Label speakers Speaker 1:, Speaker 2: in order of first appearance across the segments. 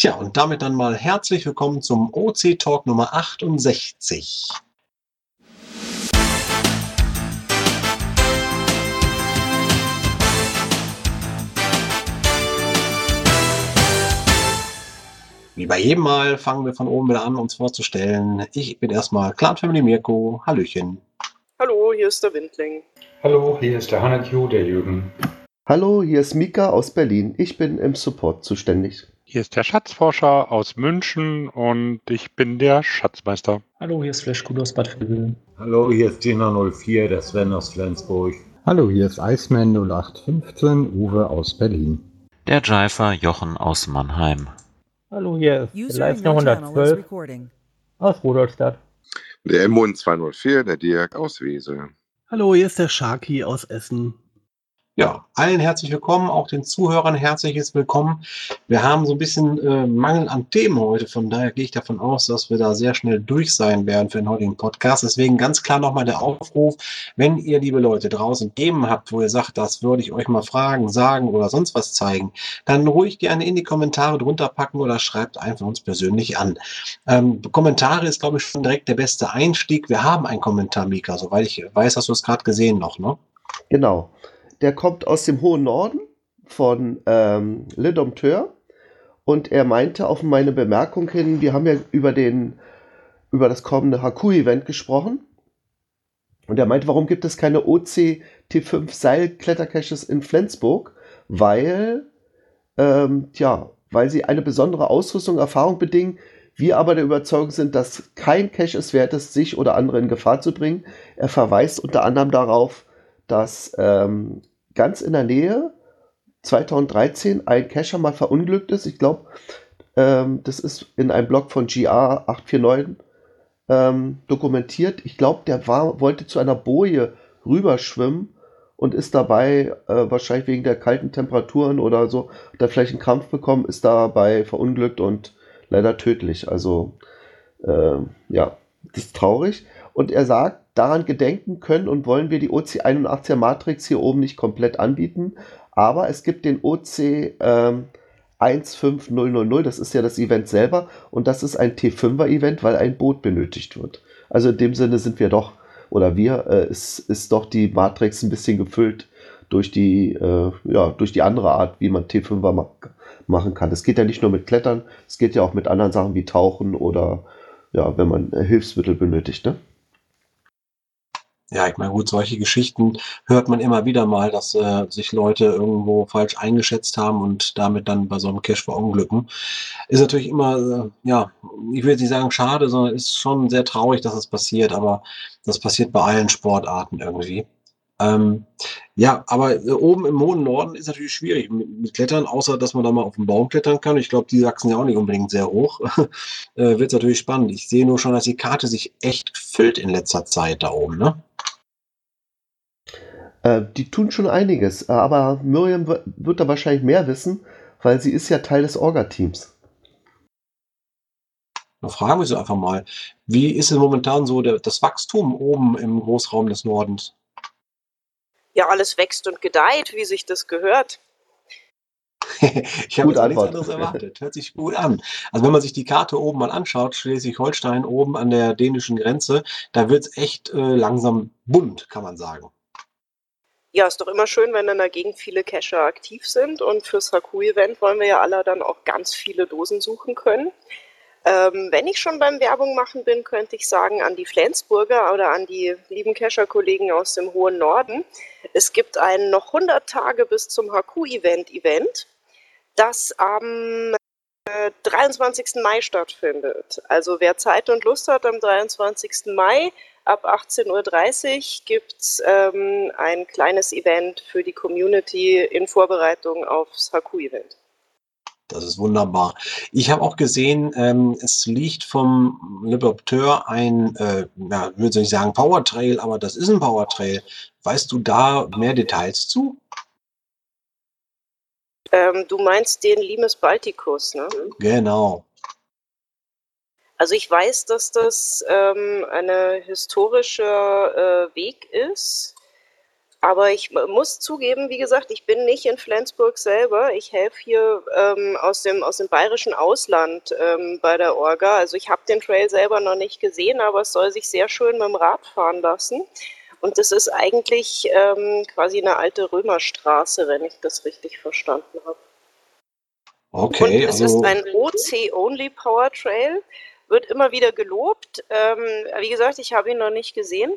Speaker 1: Tja, und damit dann mal herzlich willkommen zum OC Talk Nummer 68. Wie bei jedem Mal fangen wir von oben wieder an, uns vorzustellen. Ich bin erstmal Clan Family Mirko. Hallöchen.
Speaker 2: Hallo, hier ist der Windling.
Speaker 3: Hallo, hier ist der Hanakyu, der Jürgen.
Speaker 4: Hallo, hier ist Mika aus Berlin. Ich bin im Support zuständig.
Speaker 5: Hier ist der Schatzforscher aus München und ich bin der Schatzmeister.
Speaker 6: Hallo, hier ist Flashgut aus Bad Vilbel.
Speaker 7: Hallo, hier ist Gina04, der Sven aus Flensburg.
Speaker 8: Hallo, hier ist Iceman 0815, Uwe aus Berlin.
Speaker 9: Der Jifer Jochen aus Mannheim.
Speaker 10: Hallo, hier ist Leistner 112 aus Rudolstadt.
Speaker 11: Der Emmon 204, der Dirk aus Wesel.
Speaker 12: Hallo, hier ist der Sharky aus Essen.
Speaker 1: Ja, allen herzlich willkommen, auch den Zuhörern herzliches Willkommen. Wir haben so ein bisschen äh, Mangel an Themen heute, von daher gehe ich davon aus, dass wir da sehr schnell durch sein werden für den heutigen Podcast. Deswegen ganz klar nochmal der Aufruf, wenn ihr, liebe Leute, draußen Themen habt, wo ihr sagt, das würde ich euch mal fragen, sagen oder sonst was zeigen, dann ruhig gerne in die Kommentare drunter packen oder schreibt einfach uns persönlich an. Ähm, Kommentare ist, glaube ich, schon direkt der beste Einstieg. Wir haben einen Kommentar, Mika, soweit ich weiß, hast du es gerade gesehen noch, ne?
Speaker 4: Genau der kommt aus dem hohen Norden von ähm, Le Dompteur und er meinte auf meine Bemerkung hin, wir haben ja über den über das kommende Haku-Event gesprochen und er meinte, warum gibt es keine OC T5 Seilklettercaches in Flensburg? Weil, ähm, tja, weil sie eine besondere Ausrüstung, Erfahrung bedingen, wir aber der Überzeugung sind, dass kein Cache es wert ist, sich oder andere in Gefahr zu bringen. Er verweist unter anderem darauf, dass ähm, ganz in der Nähe 2013 ein Cacher mal verunglückt ist. Ich glaube, ähm, das ist in einem Blog von GR849 ähm, dokumentiert. Ich glaube, der war, wollte zu einer Boje rüberschwimmen und ist dabei, äh, wahrscheinlich wegen der kalten Temperaturen oder so, er vielleicht einen Krampf bekommen, ist dabei verunglückt und leider tödlich. Also, äh, ja, das ist traurig. Und er sagt, daran gedenken können und wollen wir die OC81er Matrix hier oben nicht komplett anbieten. Aber es gibt den OC ähm, 15000, das ist ja das Event selber. Und das ist ein T5er Event, weil ein Boot benötigt wird. Also in dem Sinne sind wir doch, oder wir, äh, ist, ist doch die Matrix ein bisschen gefüllt durch die, äh, ja, durch die andere Art, wie man T5er ma machen kann. Es geht ja nicht nur mit Klettern, es geht ja auch mit anderen Sachen wie Tauchen oder ja, wenn man Hilfsmittel benötigt. Ne?
Speaker 1: Ja, ich meine, gut, solche Geschichten hört man immer wieder mal, dass äh, sich Leute irgendwo falsch eingeschätzt haben und damit dann bei so einem Cash verunglücken. Ist natürlich immer, äh, ja, ich will nicht sagen schade, sondern ist schon sehr traurig, dass das passiert, aber das passiert bei allen Sportarten irgendwie. Ähm, ja, aber äh, oben im hohen Norden ist natürlich schwierig mit, mit, Klettern, außer dass man da mal auf den Baum klettern kann. Ich glaube, die wachsen ja auch nicht unbedingt sehr hoch. äh, Wird natürlich spannend. Ich sehe nur schon, dass die Karte sich echt füllt in letzter Zeit da oben, ne?
Speaker 4: Äh, die tun schon einiges, aber Miriam wird da wahrscheinlich mehr wissen, weil sie ist ja Teil des Orga-Teams.
Speaker 1: Da fragen wir sie einfach mal, wie ist es momentan so der, das Wachstum oben im Großraum des Nordens?
Speaker 2: Ja, alles wächst und gedeiht, wie sich das gehört.
Speaker 1: ich habe nichts anderes erwartet. Hört sich gut an. Also wenn man sich die Karte oben mal anschaut, Schleswig-Holstein oben an der dänischen Grenze, da wird es echt äh, langsam bunt, kann man sagen
Speaker 2: ja, ist doch immer schön, wenn in der Gegend viele Cacher aktiv sind und fürs Haku-Event wollen wir ja alle dann auch ganz viele Dosen suchen können. Ähm, wenn ich schon beim Werbung machen bin, könnte ich sagen an die Flensburger oder an die lieben Cacher-Kollegen aus dem hohen Norden. Es gibt ein noch 100 Tage bis zum Haku-Event-Event, das am 23. Äh, Mai stattfindet. Also wer Zeit und Lust hat, am 23. Mai ab 18.30 Uhr gibt es ähm, ein kleines Event für die Community in Vorbereitung aufs Haku-Event.
Speaker 1: Das ist wunderbar. Ich habe auch gesehen, ähm, es liegt vom Libopteur ein, äh, ja, würde nicht sagen Powertrail, aber das ist ein Powertrail. Weißt du da mehr Details zu?
Speaker 2: Ähm, du meinst den Limes Balticus, ne?
Speaker 1: Genau.
Speaker 2: Also ich weiß, dass das ähm, eine historische äh, Weg ist. Aber ich muss zugeben, wie gesagt, ich bin nicht in Flensburg selber. Ich helfe hier ähm, aus, dem, aus dem bayerischen Ausland ähm, bei der Orga. Also ich habe den Trail selber noch nicht gesehen, aber es soll sich sehr schön mit dem Rad fahren lassen. Und das ist eigentlich ähm, quasi eine alte Römerstraße, wenn ich das richtig verstanden habe.
Speaker 1: Okay,
Speaker 2: Und es
Speaker 1: also
Speaker 2: ist ein OC-Only Power Trail, wird immer wieder gelobt. Ähm, wie gesagt, ich habe ihn noch nicht gesehen.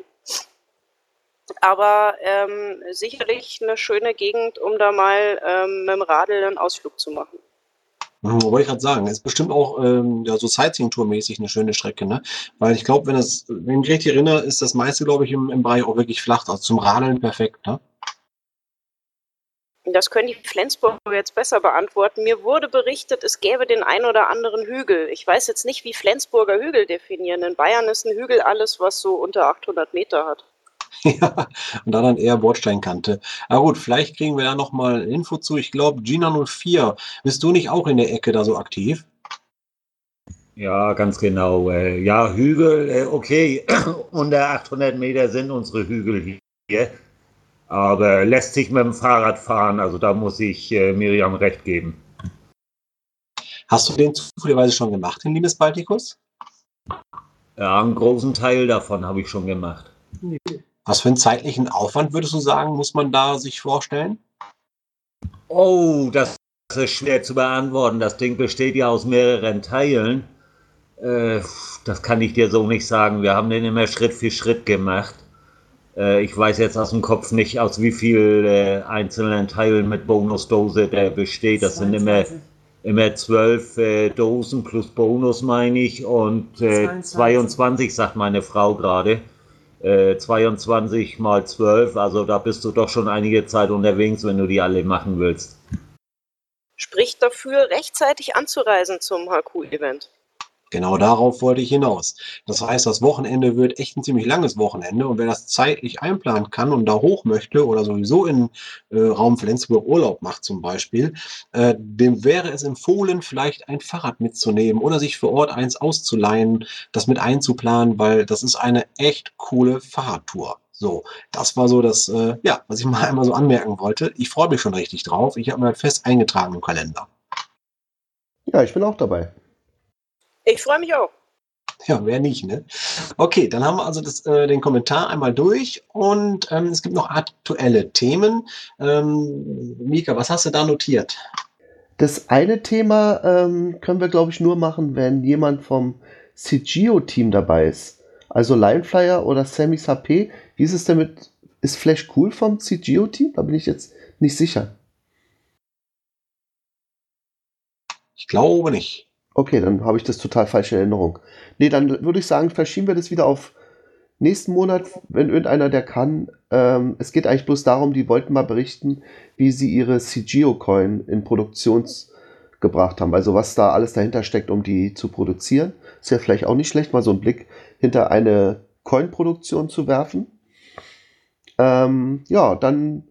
Speaker 2: Aber ähm, sicherlich eine schöne Gegend, um da mal ähm, mit dem Radl einen Ausflug zu machen.
Speaker 1: wollte ich gerade sagen, ist bestimmt auch ähm, ja, so Sightseeing-Tour-mäßig eine schöne Strecke, ne? Weil ich glaube, wenn das, wenn ich mich richtig erinnere, ist das meiste, glaube ich, im, im Bereich auch wirklich flach. Also zum Radeln perfekt, ne?
Speaker 2: Das können die Flensburger jetzt besser beantworten. Mir wurde berichtet, es gäbe den ein oder anderen Hügel. Ich weiß jetzt nicht, wie Flensburger Hügel definieren. In Bayern ist ein Hügel alles, was so unter 800 Meter hat.
Speaker 1: Ja, und da dann eher Bordsteinkante. Aber gut, vielleicht kriegen wir da nochmal Info zu. Ich glaube, Gina04, bist du nicht auch in der Ecke da so aktiv?
Speaker 7: Ja, ganz genau. Äh, ja, Hügel, äh, okay, unter 800 Meter sind unsere Hügel hier. Aber lässt sich mit dem Fahrrad fahren, also da muss ich äh, Miriam recht geben.
Speaker 1: Hast du den zufälligerweise schon gemacht, den Limes Baltikus?
Speaker 7: Ja, einen großen Teil davon habe ich schon gemacht.
Speaker 1: Was für einen zeitlichen Aufwand würdest du sagen, muss man da sich vorstellen?
Speaker 7: Oh, das ist schwer zu beantworten. Das Ding besteht ja aus mehreren Teilen. Äh, das kann ich dir so nicht sagen. Wir haben den immer Schritt für Schritt gemacht. Äh, ich weiß jetzt aus dem Kopf nicht, aus wie vielen äh, einzelnen Teilen mit Bonusdose der besteht. Das sind immer, immer zwölf äh, Dosen plus Bonus, meine ich. Und äh, 22, sagt meine Frau gerade. Äh, 22 mal 12, also da bist du doch schon einige Zeit unterwegs, wenn du die alle machen willst.
Speaker 2: Spricht dafür, rechtzeitig anzureisen zum HQ-Event.
Speaker 1: Genau darauf wollte ich hinaus. Das heißt, das Wochenende wird echt ein ziemlich langes Wochenende und wer das zeitlich einplanen kann und da hoch möchte oder sowieso in äh, Raum Flensburg Urlaub macht zum Beispiel, äh, dem wäre es empfohlen, vielleicht ein Fahrrad mitzunehmen oder sich vor Ort eins auszuleihen, das mit einzuplanen, weil das ist eine echt coole Fahrradtour. So, das war so das, äh, ja, was ich mal einmal so anmerken wollte. Ich freue mich schon richtig drauf. Ich habe mir fest eingetragen im Kalender.
Speaker 4: Ja, ich bin auch dabei.
Speaker 2: Ich freue mich auch.
Speaker 1: Ja, wer nicht, ne? Okay, dann haben wir also das, äh, den Kommentar einmal durch und ähm, es gibt noch aktuelle Themen. Ähm, Mika, was hast du da notiert?
Speaker 4: Das eine Thema ähm, können wir, glaube ich, nur machen, wenn jemand vom CGO-Team dabei ist. Also Lineflyer oder Sammy's HP. Wie ist es denn mit, ist Flash cool vom CGO-Team? Da bin ich jetzt nicht sicher.
Speaker 1: Ich glaube nicht.
Speaker 4: Okay, dann habe ich das total falsche Erinnerung. Nee, dann würde ich sagen, verschieben wir das wieder auf nächsten Monat, wenn irgendeiner der kann. Ähm, es geht eigentlich bloß darum, die wollten mal berichten, wie sie ihre CGO-Coin in Produktion gebracht haben. Also was da alles dahinter steckt, um die zu produzieren. Ist ja vielleicht auch nicht schlecht, mal so einen Blick hinter eine Coin-Produktion zu werfen. Ähm, ja, dann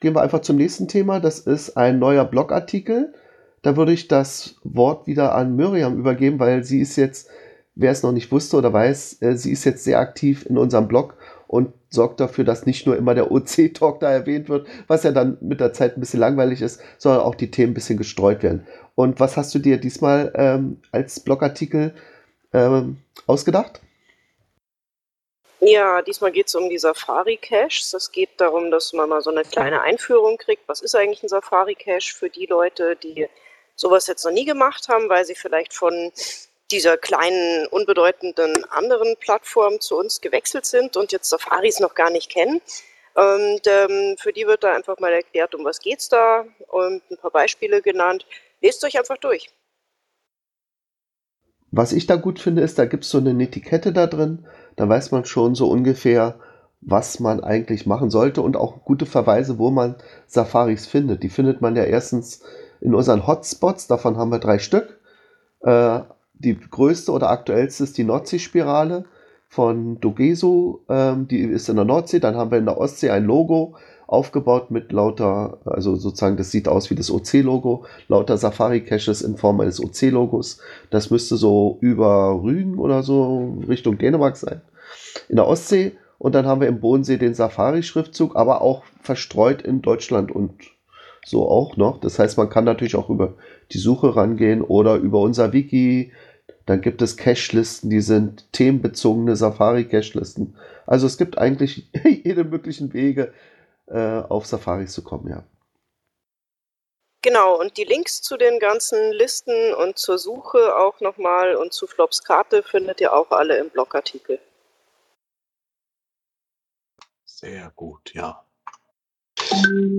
Speaker 4: gehen wir einfach zum nächsten Thema. Das ist ein neuer Blogartikel. Da würde ich das Wort wieder an Miriam übergeben, weil sie ist jetzt, wer es noch nicht wusste oder weiß, äh, sie ist jetzt sehr aktiv in unserem Blog und sorgt dafür, dass nicht nur immer der OC-Talk da erwähnt wird, was ja dann mit der Zeit ein bisschen langweilig ist, sondern auch die Themen ein bisschen gestreut werden. Und was hast du dir diesmal ähm, als Blogartikel ähm, ausgedacht?
Speaker 2: Ja, diesmal geht es um die Safari-Caches. Es geht darum, dass man mal so eine kleine Einführung kriegt. Was ist eigentlich ein Safari-Cache für die Leute, die sowas jetzt noch nie gemacht haben, weil sie vielleicht von dieser kleinen, unbedeutenden anderen Plattform zu uns gewechselt sind und jetzt Safaris noch gar nicht kennen. Und ähm, für die wird da einfach mal erklärt, um was geht's da und ein paar Beispiele genannt. Lest euch einfach durch.
Speaker 4: Was ich da gut finde, ist, da gibt es so eine Etikette da drin. Da weiß man schon so ungefähr, was man eigentlich machen sollte und auch gute Verweise, wo man Safaris findet. Die findet man ja erstens in unseren Hotspots, davon haben wir drei Stück. Äh, die größte oder aktuellste ist die Nordseespirale von Dogeso, ähm, die ist in der Nordsee. Dann haben wir in der Ostsee ein Logo aufgebaut mit lauter, also sozusagen, das sieht aus wie das OC-Logo, lauter Safari-Caches in Form eines OC-Logos. Das müsste so über Rügen oder so Richtung Dänemark sein. In der Ostsee Und dann haben wir im Bodensee den Safari-Schriftzug, aber auch verstreut in Deutschland und so auch noch. Das heißt, man kann natürlich auch über die Suche rangehen oder über unser Wiki. Dann gibt es Cache-Listen, die sind themenbezogene Safari-Cache-Listen. Also es gibt eigentlich jede möglichen Wege, äh, auf Safaris zu kommen, ja.
Speaker 2: Genau, und die Links zu den ganzen Listen und zur Suche auch nochmal und zu Flops Karte findet ihr auch alle im Blogartikel.
Speaker 1: Sehr gut, ja.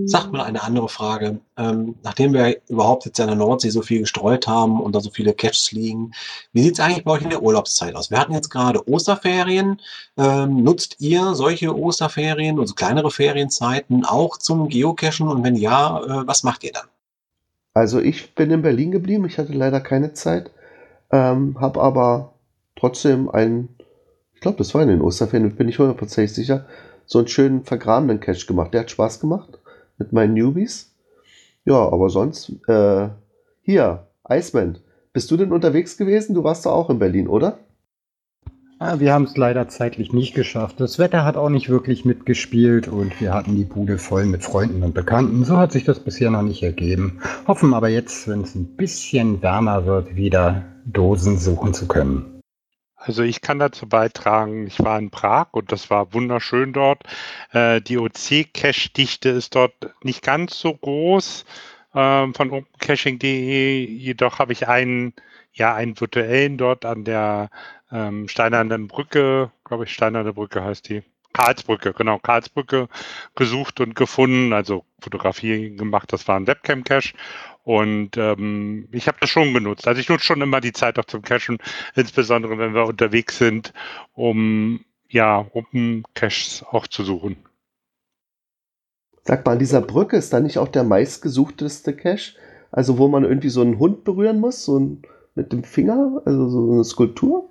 Speaker 1: Sagt mal eine andere Frage. Ähm, nachdem wir überhaupt jetzt an der Nordsee so viel gestreut haben und da so viele Caches liegen, wie sieht es eigentlich bei euch in der Urlaubszeit aus? Wir hatten jetzt gerade Osterferien. Ähm, nutzt ihr solche Osterferien, also kleinere Ferienzeiten auch zum Geocachen? Und wenn ja, äh, was macht ihr dann?
Speaker 4: Also ich bin in Berlin geblieben. Ich hatte leider keine Zeit, ähm, habe aber trotzdem ein, ich glaube, das war in den Osterferien, bin ich hundertprozentig sicher, so einen schönen vergrabenen Cache gemacht. Der hat Spaß gemacht mit meinen Newbies. Ja, aber sonst, äh, hier, Iceman, bist du denn unterwegs gewesen? Du warst doch auch in Berlin, oder?
Speaker 8: Ah, wir haben es leider zeitlich nicht geschafft. Das Wetter hat auch nicht wirklich mitgespielt und wir hatten die Bude voll mit Freunden und Bekannten. So hat sich das bisher noch nicht ergeben. Hoffen aber jetzt, wenn es ein bisschen wärmer wird, wieder Dosen suchen zu können.
Speaker 5: Also ich kann dazu beitragen, ich war in Prag und das war wunderschön dort. Äh, die OC-Cache-Dichte ist dort nicht ganz so groß äh, von opencaching.de, jedoch habe ich einen, ja, einen virtuellen dort an der ähm, Steinernen Brücke, glaube ich, Steinerne Brücke heißt die. Karlsbrücke, genau, Karlsbrücke gesucht und gefunden, also Fotografie gemacht, das war ein Webcam-Cache und ähm, ich habe das schon genutzt. Also ich nutze schon immer die Zeit auch zum Cachen, insbesondere wenn wir unterwegs sind, um ja, Open Caches auch zu suchen.
Speaker 4: Sag mal, an dieser Brücke ist da nicht auch der meistgesuchteste Cache? Also wo man irgendwie so einen Hund berühren muss, so ein, mit dem Finger, also so eine Skulptur?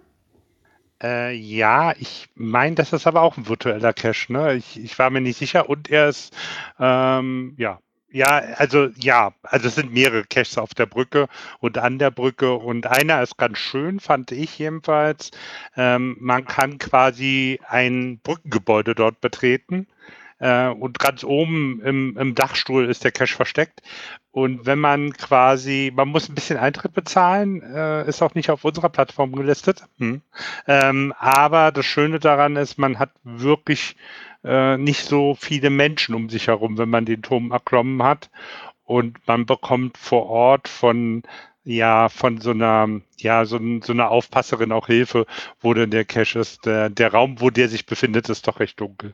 Speaker 5: Äh, ja, ich meine, das ist aber auch ein virtueller Cache. Ne? Ich, ich war mir nicht sicher und er ist ähm, ja ja, also ja, also es sind mehrere Caches auf der Brücke und an der Brücke und einer ist ganz schön, fand ich jedenfalls. Ähm, man kann quasi ein Brückengebäude dort betreten äh, und ganz oben im, im Dachstuhl ist der Cache versteckt. Und wenn man quasi, man muss ein bisschen Eintritt bezahlen, äh, ist auch nicht auf unserer Plattform gelistet. Hm. Ähm, aber das Schöne daran ist, man hat wirklich äh, nicht so viele Menschen um sich herum, wenn man den Turm erklommen hat. Und man bekommt vor Ort von ja, von so einer, ja, so, so einer Aufpasserin auch Hilfe, wo denn der Cache ist. Der, der Raum, wo der sich befindet, ist doch recht dunkel.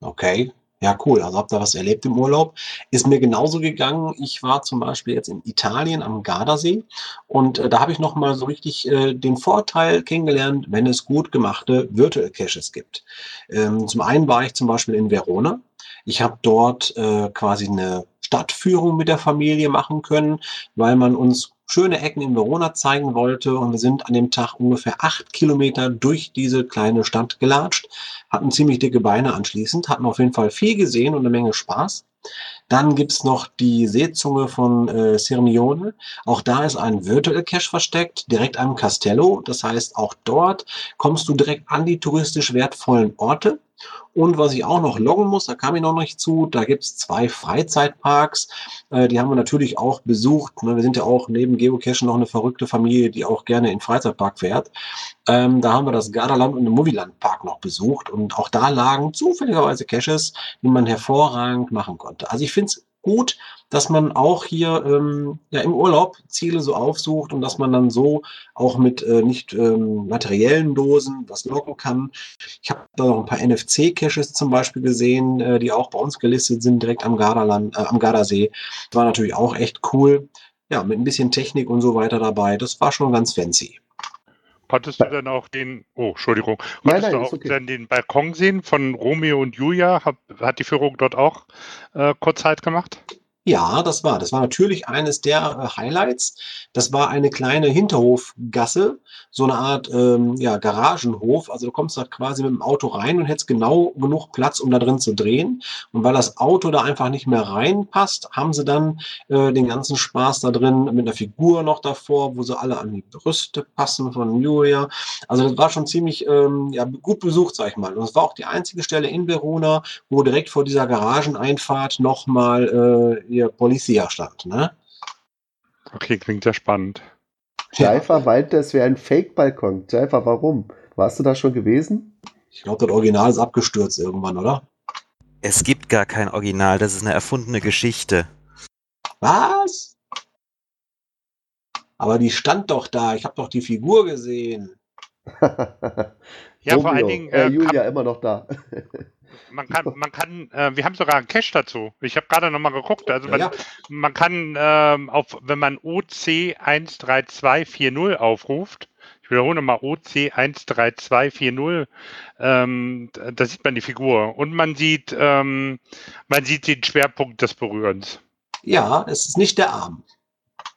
Speaker 1: Okay. Ja, cool. Also habt ihr was erlebt im Urlaub. Ist mir genauso gegangen. Ich war zum Beispiel jetzt in Italien am Gardasee und äh, da habe ich nochmal so richtig äh, den Vorteil kennengelernt, wenn es gut gemachte Virtual Caches gibt. Ähm, zum einen war ich zum Beispiel in Verona. Ich habe dort äh, quasi eine Stadtführung mit der Familie machen können, weil man uns schöne Ecken in Verona zeigen wollte. Und wir sind an dem Tag ungefähr acht Kilometer durch diese kleine Stadt gelatscht, hatten ziemlich dicke Beine anschließend, hatten auf jeden Fall viel gesehen und eine Menge Spaß. Dann gibt's noch die Seezunge von äh, Sirmione. Auch da ist ein Virtual Cache versteckt, direkt am Castello. Das heißt, auch dort kommst du direkt an die touristisch wertvollen Orte. Und was ich auch noch loggen muss, da kam ich noch nicht zu, da gibt's zwei Freizeitparks. Äh, die haben wir natürlich auch besucht. Ne? Wir sind ja auch neben Geocachen noch eine verrückte Familie, die auch gerne in Freizeitpark fährt. Ähm, da haben wir das Gardaland und den Moviland Park noch besucht. Und auch da lagen zufälligerweise Caches, die man hervorragend machen konnte. Also ich finde es gut, dass man auch hier ähm, ja, im Urlaub Ziele so aufsucht und dass man dann so auch mit äh, nicht ähm, materiellen Dosen was locken kann. Ich habe da noch ein paar NFC-Caches zum Beispiel gesehen, äh, die auch bei uns gelistet sind, direkt am, Gardaland, äh, am Gardasee. Das war natürlich auch echt cool. Ja, mit ein bisschen Technik und so weiter dabei. Das war schon ganz fancy.
Speaker 5: Konntest du dann auch den, oh, Entschuldigung, konntest nein, nein, du auch okay. dann den Balkon sehen von Romeo und Julia? Hat, hat die Führung dort auch äh, kurz Zeit gemacht?
Speaker 1: Ja, das war. Das war natürlich eines der äh, Highlights. Das war eine kleine Hinterhofgasse, so eine Art ähm, ja, Garagenhof. Also du kommst da quasi mit dem Auto rein und hättest genau genug Platz, um da drin zu drehen. Und weil das Auto da einfach nicht mehr reinpasst, haben sie dann äh, den ganzen Spaß da drin mit einer Figur noch davor, wo sie alle an die Brüste passen von Julia. Also das war schon ziemlich ähm, ja, gut besucht, sag ich mal. Und es war auch die einzige Stelle in Verona, wo direkt vor dieser Garageneinfahrt nochmal äh, hier Policia stand, ne?
Speaker 5: Okay, klingt ja spannend.
Speaker 4: Jaifa meinte, es wäre ein Fake-Balkon. Jaifa, warum? Warst du da schon gewesen?
Speaker 1: Ich glaube, das Original ist abgestürzt irgendwann, oder?
Speaker 9: Es gibt gar kein Original, das ist eine erfundene Geschichte.
Speaker 1: Was? Aber die stand doch da. Ich habe doch die Figur gesehen.
Speaker 5: Ja, vor allen Dingen.
Speaker 4: Äh,
Speaker 5: Äh,
Speaker 4: Julia immer noch da.
Speaker 5: Man kann, man kann, äh, wir haben sogar einen Cache dazu. Ich habe gerade nochmal geguckt. Also man,
Speaker 1: Ja.
Speaker 5: man kann ähm, auf, wenn man OC 13240 aufruft, ich wiederhole nochmal OC 13240, ähm, da da sieht man die Figur und man sieht, ähm, man sieht den Schwerpunkt des Berührens.
Speaker 1: Ja, es ist nicht der Arm.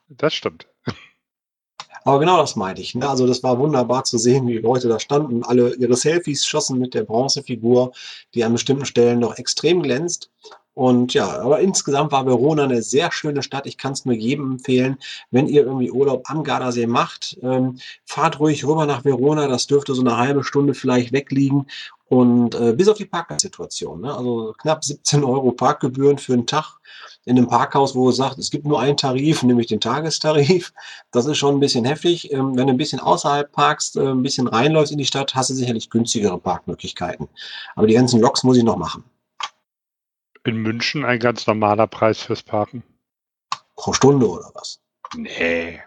Speaker 5: Das stimmt.
Speaker 1: Aber genau das meinte ich. Ne? Also das war wunderbar zu sehen, wie die Leute da standen, alle ihre Selfies schossen mit der Bronzefigur, die an bestimmten Stellen noch extrem glänzt. Und ja, aber insgesamt war Verona eine sehr schöne Stadt. Ich kann es nur jedem empfehlen, wenn ihr irgendwie Urlaub am Gardasee macht, ähm, fahrt ruhig rüber nach Verona. Das dürfte so eine halbe Stunde vielleicht wegliegen. Und äh, bis auf die Parksituation. Ne? Also knapp 17 Euro Parkgebühren für einen Tag in einem Parkhaus, wo es sagt, es gibt nur einen Tarif, nämlich den Tagestarif. Das ist schon ein bisschen heftig. Ähm, wenn du ein bisschen außerhalb parkst, äh, ein bisschen reinläufst in die Stadt, hast du sicherlich günstigere Parkmöglichkeiten. Aber die ganzen Loks muss ich noch machen.
Speaker 5: In München ein ganz normaler Preis fürs Parken.
Speaker 1: Pro Stunde oder was?
Speaker 5: Nee.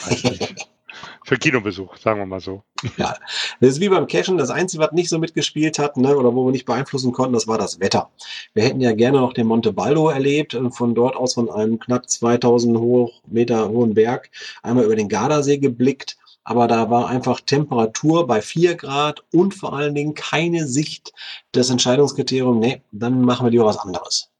Speaker 5: Weiß nicht. Für Kinobesuch, sagen wir mal so.
Speaker 1: Ja, das ist wie beim Cashen. Das Einzige, was nicht so mitgespielt hat, ne, oder wo wir nicht beeinflussen konnten, das war das Wetter. Wir hätten ja gerne noch den Monte Baldo erlebt, und von dort aus von einem knapp 2000 hoch, Meter hohen Berg einmal über den Gardasee geblickt. Aber da war einfach Temperatur bei 4 Grad und vor allen Dingen keine Sicht des Entscheidungskriteriums. Nee, dann machen wir lieber was anderes.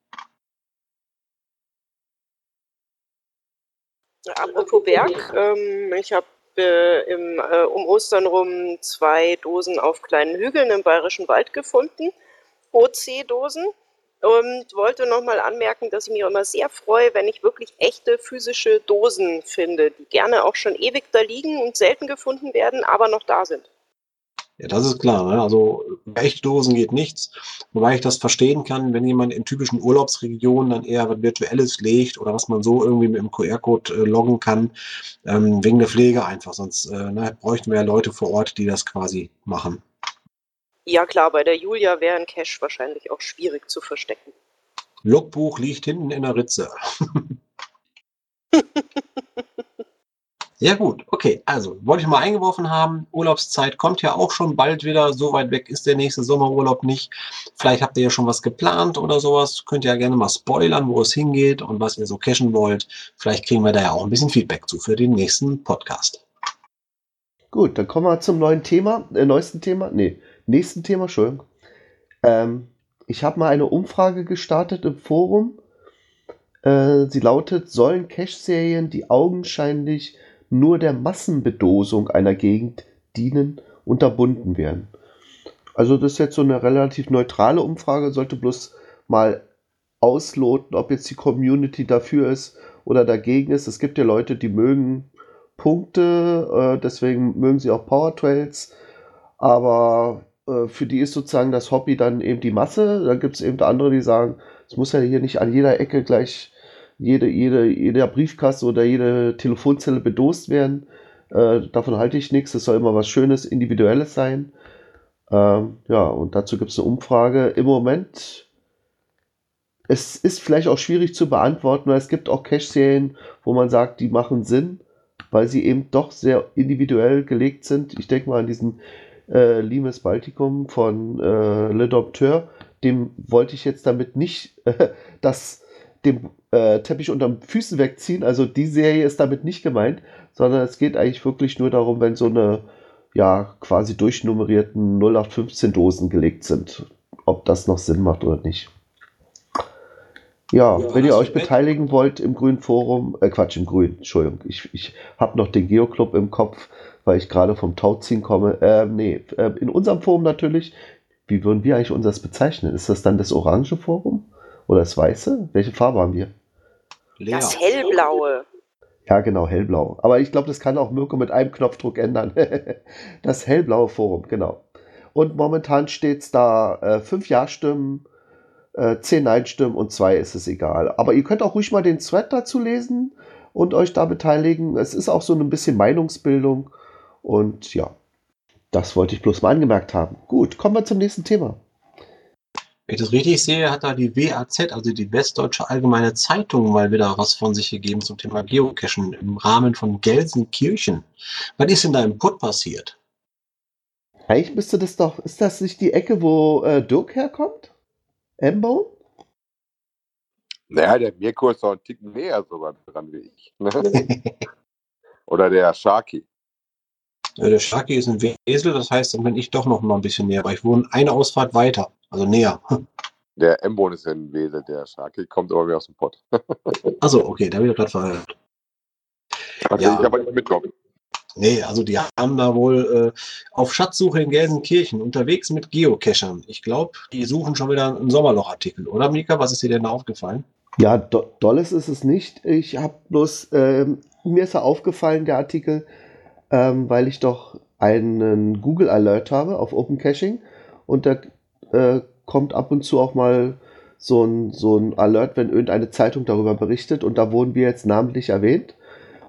Speaker 2: Apropos Berg, ähm, ich habe äh, äh, um Ostern rum zwei Dosen auf kleinen Hügeln im Bayerischen Wald gefunden, OC-Dosen. Und wollte nochmal anmerken, dass ich mich immer sehr freue, wenn ich wirklich echte physische Dosen finde, die gerne auch schon ewig da liegen und selten gefunden werden, aber noch da sind.
Speaker 1: Ja, das ist klar. Ne? Also echte Dosen geht nichts. Wobei ich das verstehen kann, wenn jemand in typischen Urlaubsregionen dann eher was Virtuelles legt oder was man so irgendwie mit dem QR-Code äh, loggen kann, ähm, wegen der Pflege einfach. Sonst äh, ne, bräuchten wir ja Leute vor Ort, die das quasi machen.
Speaker 2: Ja klar, bei der Julia wäre ein Cache wahrscheinlich auch schwierig zu verstecken.
Speaker 1: Logbuch liegt hinten in der Ritze. Ja gut, okay. Also, wollte ich mal eingeworfen haben. Urlaubszeit kommt ja auch schon bald wieder. So weit weg ist der nächste Sommerurlaub nicht. Vielleicht habt ihr ja schon was geplant oder sowas. Könnt ihr ja gerne mal spoilern, wo es hingeht und was ihr so cashen wollt. Vielleicht kriegen wir da ja auch ein bisschen Feedback zu für den nächsten Podcast.
Speaker 4: Gut, dann kommen wir zum neuen Thema, äh, neuesten Thema, nee, nächsten Thema, Entschuldigung. Ähm, ich habe mal eine Umfrage gestartet im Forum. Äh, sie lautet, sollen Cache-Serien, die augenscheinlich nur der Massenbedosung einer Gegend dienen, unterbunden werden? Also das ist jetzt so eine relativ neutrale Umfrage, sollte bloß mal ausloten, ob jetzt die Community dafür ist oder dagegen ist. Es gibt ja Leute, die mögen Punkte, äh, deswegen mögen sie auch Power Trails, aber für die ist sozusagen das Hobby dann eben die Masse. Dann gibt es eben andere, die sagen, es muss ja hier nicht an jeder Ecke gleich jede, jede, jeder Briefkasten oder jede Telefonzelle bedost werden. Äh, davon halte ich nichts. Es soll immer was Schönes, Individuelles sein. Ähm, ja, und dazu gibt es eine Umfrage. Im Moment, es ist vielleicht auch schwierig zu beantworten, weil es gibt auch Cache-Serien, wo man sagt, die machen Sinn, weil sie eben doch sehr individuell gelegt sind. Ich denke mal an diesen äh, Limes Balticum von äh, Le Docteur. Dem wollte ich jetzt damit nicht äh, das, dem äh, Teppich unterm Füßen wegziehen. Also die Serie ist damit nicht gemeint, sondern es geht eigentlich wirklich nur darum, wenn so eine ja quasi durchnummerierten 0815 Dosen gelegt sind, ob das noch Sinn macht oder nicht. Ja,
Speaker 1: Ja,
Speaker 4: wenn ihr euch
Speaker 1: mit?
Speaker 4: beteiligen wollt im Grünen Forum, äh Quatsch, im Grün, Entschuldigung, ich, ich habe noch den Geoclub im Kopf, weil ich gerade vom Tauziehen komme. Ähm, nee, äh, in unserem Forum natürlich, wie würden wir eigentlich unseres bezeichnen? Ist das dann das orange Forum oder das weiße? Welche Farbe haben wir?
Speaker 2: Das hellblaue.
Speaker 4: Ja, genau, hellblau. Aber ich glaube, das kann auch Mirko mit einem Knopfdruck ändern. das hellblaue Forum, genau. Und momentan steht es da äh, fünf Ja-Stimmen, äh, zehn Nein-Stimmen und zwei ist es egal. Aber ihr könnt auch ruhig mal den Thread dazu lesen und euch da beteiligen. Es ist auch so ein bisschen Meinungsbildung. Und ja, das wollte ich bloß mal angemerkt haben. Gut, kommen wir zum nächsten Thema.
Speaker 1: Wenn ich das richtig sehe, hat da die WAZ, also die Westdeutsche Allgemeine Zeitung, mal wieder was von sich gegeben zum Thema Geocachen im Rahmen von Gelsenkirchen. Was ist denn da im Put passiert?
Speaker 4: Eigentlich müsste das doch, ist das nicht die Ecke, wo äh, Dirk herkommt? M-Bone?
Speaker 11: Naja, der Mirko ist doch ein Tick näher sogar dran wie ich. Ne? Oder der Sharky.
Speaker 1: Äh, Der Sharky ist ein Wesel, das heißt, dann bin ich doch noch mal ein bisschen näher, weil ich wohne eine Ausfahrt weiter, also näher.
Speaker 11: Der Embon ist ein Wesel, der Sharky kommt aber wieder aus dem Pott.
Speaker 1: Also, okay, da bin ich gerade verhört.
Speaker 11: Also
Speaker 1: Ja.
Speaker 11: ich aber nicht mitkommen.
Speaker 1: Nee, also die haben da wohl äh, auf Schatzsuche in Gelsenkirchen unterwegs mit Geocachern. Ich glaube, die suchen schon wieder einen Sommerlochartikel, oder Mika? Was ist dir denn da aufgefallen?
Speaker 4: Ja, do Dolles ist es nicht. Ich habe bloß, ähm, mir ist er aufgefallen, der Artikel, ähm, weil ich doch einen Google Alert habe auf Open Caching und da äh, kommt ab und zu auch mal so ein, so ein Alert, wenn irgendeine Zeitung darüber berichtet und da wurden wir jetzt namentlich erwähnt.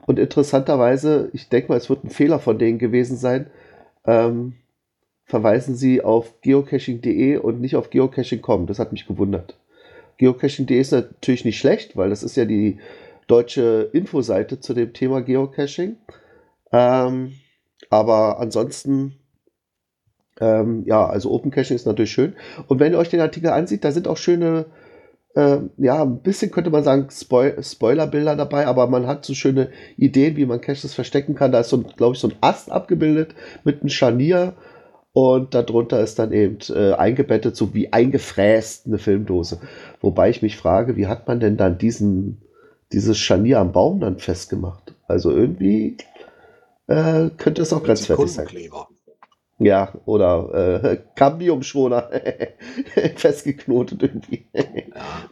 Speaker 4: Und interessanterweise, ich denke mal, es wird ein Fehler von denen gewesen sein, ähm, verweisen sie auf geocaching.de und nicht auf geocaching.com. Das hat mich gewundert. Geocaching.de ist natürlich nicht schlecht, weil das ist ja die deutsche Infoseite zu dem Thema Geocaching. Ähm, aber ansonsten, ähm, ja, also Open Caching ist natürlich schön. Und wenn ihr euch den Artikel ansieht, da sind auch schöne, ähm, ja, ein bisschen könnte man sagen, Spoil Spoilerbilder dabei, aber man hat so schöne Ideen, wie man Caches verstecken kann. Da ist so, glaube ich, so ein Ast abgebildet mit einem Scharnier und darunter ist dann eben äh, eingebettet, so wie eingefräst eine Filmdose. Wobei ich mich frage, wie hat man denn dann diesen, dieses Scharnier am Baum dann festgemacht? Also irgendwie äh, könnte es auch grenzwertig sein. Ja, oder äh, Cambiumschoner festgeknotet irgendwie.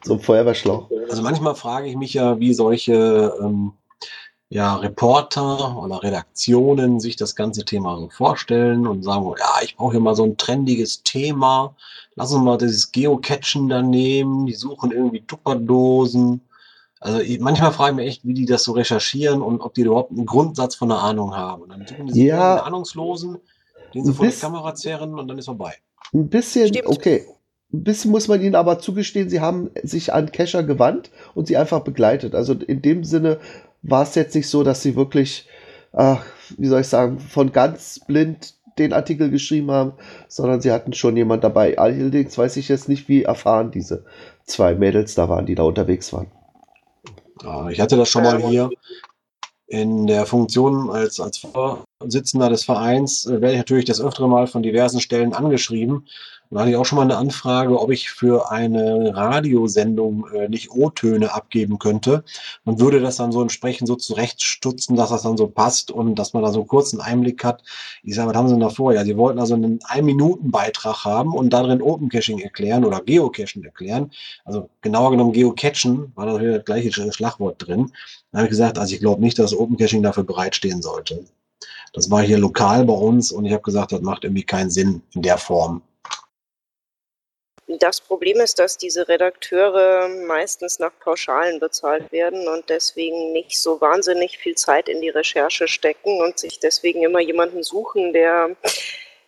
Speaker 4: so ein Feuerwehrschlauch.
Speaker 1: Also manchmal frage ich mich ja, wie solche ähm, ja, Reporter oder Redaktionen sich das ganze Thema so vorstellen und sagen, ja, ich brauche hier mal so ein trendiges Thema. Lass uns mal dieses Geocachen da nehmen. Die suchen irgendwie Tupperdosen. Also ich, manchmal frage ich mich echt, wie die das so recherchieren und ob die überhaupt einen Grundsatz von einer Ahnung haben. Und dann suchen die
Speaker 4: Ja.
Speaker 1: einen Ahnungslosen, den sie vor die Kamera zerren und dann ist vorbei.
Speaker 4: Ein bisschen,
Speaker 2: Stimmt.
Speaker 4: okay. Ein bisschen muss man ihnen aber zugestehen, sie haben sich an Kescher gewandt und sie einfach begleitet. Also in dem Sinne war es jetzt nicht so, dass sie wirklich, ach, wie soll ich sagen, von ganz blind den Artikel geschrieben haben, sondern sie hatten schon jemand dabei. Allerdings weiß ich jetzt nicht, wie erfahren diese zwei Mädels da waren, die da unterwegs waren.
Speaker 1: Ja, ich hatte das schon mal hier in der Funktion als, als Vorsitzender des Vereins, äh, werde ich natürlich das öftere Mal von diversen Stellen angeschrieben. Und da hatte ich auch schon mal eine Anfrage, ob ich für eine Radiosendung äh, nicht O-Töne abgeben könnte. Man würde das dann so entsprechend so zurechtstutzen, dass das dann so passt und dass man da so einen kurzen Einblick hat. Ich sage, was haben Sie denn da vor? Ja, Sie wollten also einen Ein-Minuten-Beitrag haben und darin Open Caching erklären oder Geocaching erklären. Also genauer genommen Geocachen, war wieder das gleiche Sch- Schlagwort drin. Da habe ich gesagt, also ich glaube nicht, dass Open Caching dafür bereitstehen sollte. Das war hier lokal bei uns und ich habe gesagt, das macht irgendwie keinen Sinn in der Form.
Speaker 2: Das Problem ist, dass diese Redakteure meistens nach Pauschalen bezahlt werden und deswegen nicht so wahnsinnig viel Zeit in die Recherche stecken und sich deswegen immer jemanden suchen, der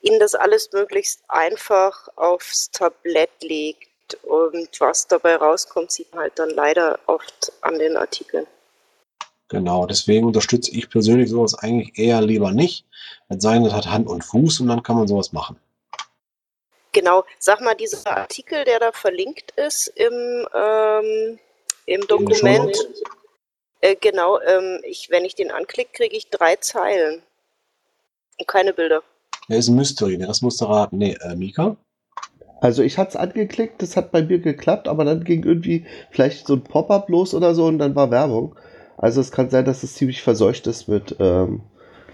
Speaker 2: ihnen das alles möglichst einfach aufs Tablett legt. Und was dabei rauskommt, sieht man halt dann leider oft an den Artikeln.
Speaker 1: Genau, deswegen unterstütze ich persönlich sowas eigentlich eher lieber nicht. Es sei denn, das hat Hand und Fuß und dann kann man sowas machen.
Speaker 2: Genau, sag mal, dieser Artikel, der da verlinkt ist im, ähm, im Dokument, äh, genau, ähm, ich, wenn ich den anklicke, kriege ich drei Zeilen und keine Bilder.
Speaker 1: Der ist ein Mystery, der das musst du raten. Nee, äh, Mika?
Speaker 4: Also ich hatte es angeklickt, das hat bei mir geklappt, aber dann ging irgendwie vielleicht so ein Pop-up los oder so und dann war Werbung. Also es kann sein, dass es ziemlich verseucht ist mit, ähm,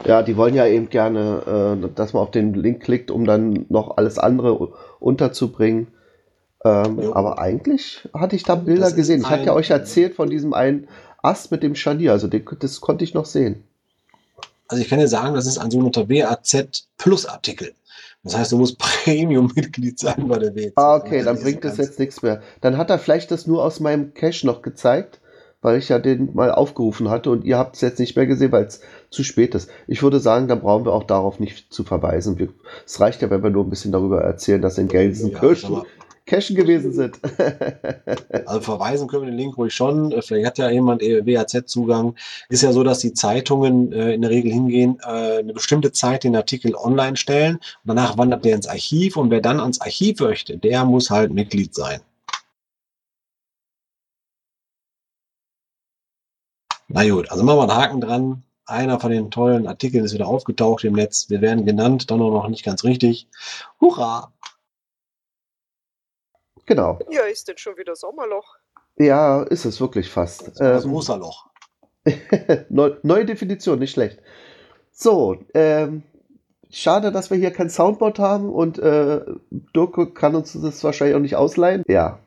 Speaker 4: ja, die wollen ja eben gerne, äh, dass man auf den Link klickt, um dann noch alles andere unterzubringen. Ähm, aber eigentlich hatte ich da Bilder gesehen. Ich hatte ja euch erzählt von diesem einen Ast mit dem Scharnier, also den, das konnte ich noch sehen.
Speaker 1: Also ich kann dir sagen, das ist ein sogenannter WAZ Plus Artikel. Das heißt, du musst Premium-Mitglied sein bei der WAZ.
Speaker 4: Ah, okay, dann bringt das jetzt nichts mehr. Dann hat er vielleicht das nur aus meinem Cache noch gezeigt, weil ich ja den mal aufgerufen hatte und ihr habt es jetzt nicht mehr gesehen, weil es zu spät ist. Ich würde sagen, dann brauchen wir auch darauf nicht zu verweisen. Wir, es reicht ja, wenn wir nur ein bisschen darüber erzählen, dass in Gelsenkirchen ja, Cachen gewesen sind.
Speaker 1: also verweisen können wir den Link ruhig schon. Äh, vielleicht hat ja jemand WAZ-Zugang. Ist ja so, dass die Zeitungen äh, in der Regel hingehen, äh, eine bestimmte Zeit den Artikel online stellen und danach wandert der ins Archiv und wer dann ans Archiv möchte, der muss halt Mitglied sein. Na gut, also machen wir einen Haken dran. Einer von den tollen Artikeln ist wieder aufgetaucht im Netz. Wir werden genannt, dann auch noch nicht ganz richtig. Hurra!
Speaker 4: Genau.
Speaker 2: Ja, ist denn schon wieder Sommerloch?
Speaker 4: Ja, ist es wirklich fast.
Speaker 1: Das ähm, Osterloch.
Speaker 4: neue Definition, nicht schlecht. So, ähm, schade, dass wir hier kein Soundboard haben und äh, Dirk kann uns das wahrscheinlich auch nicht ausleihen. Ja.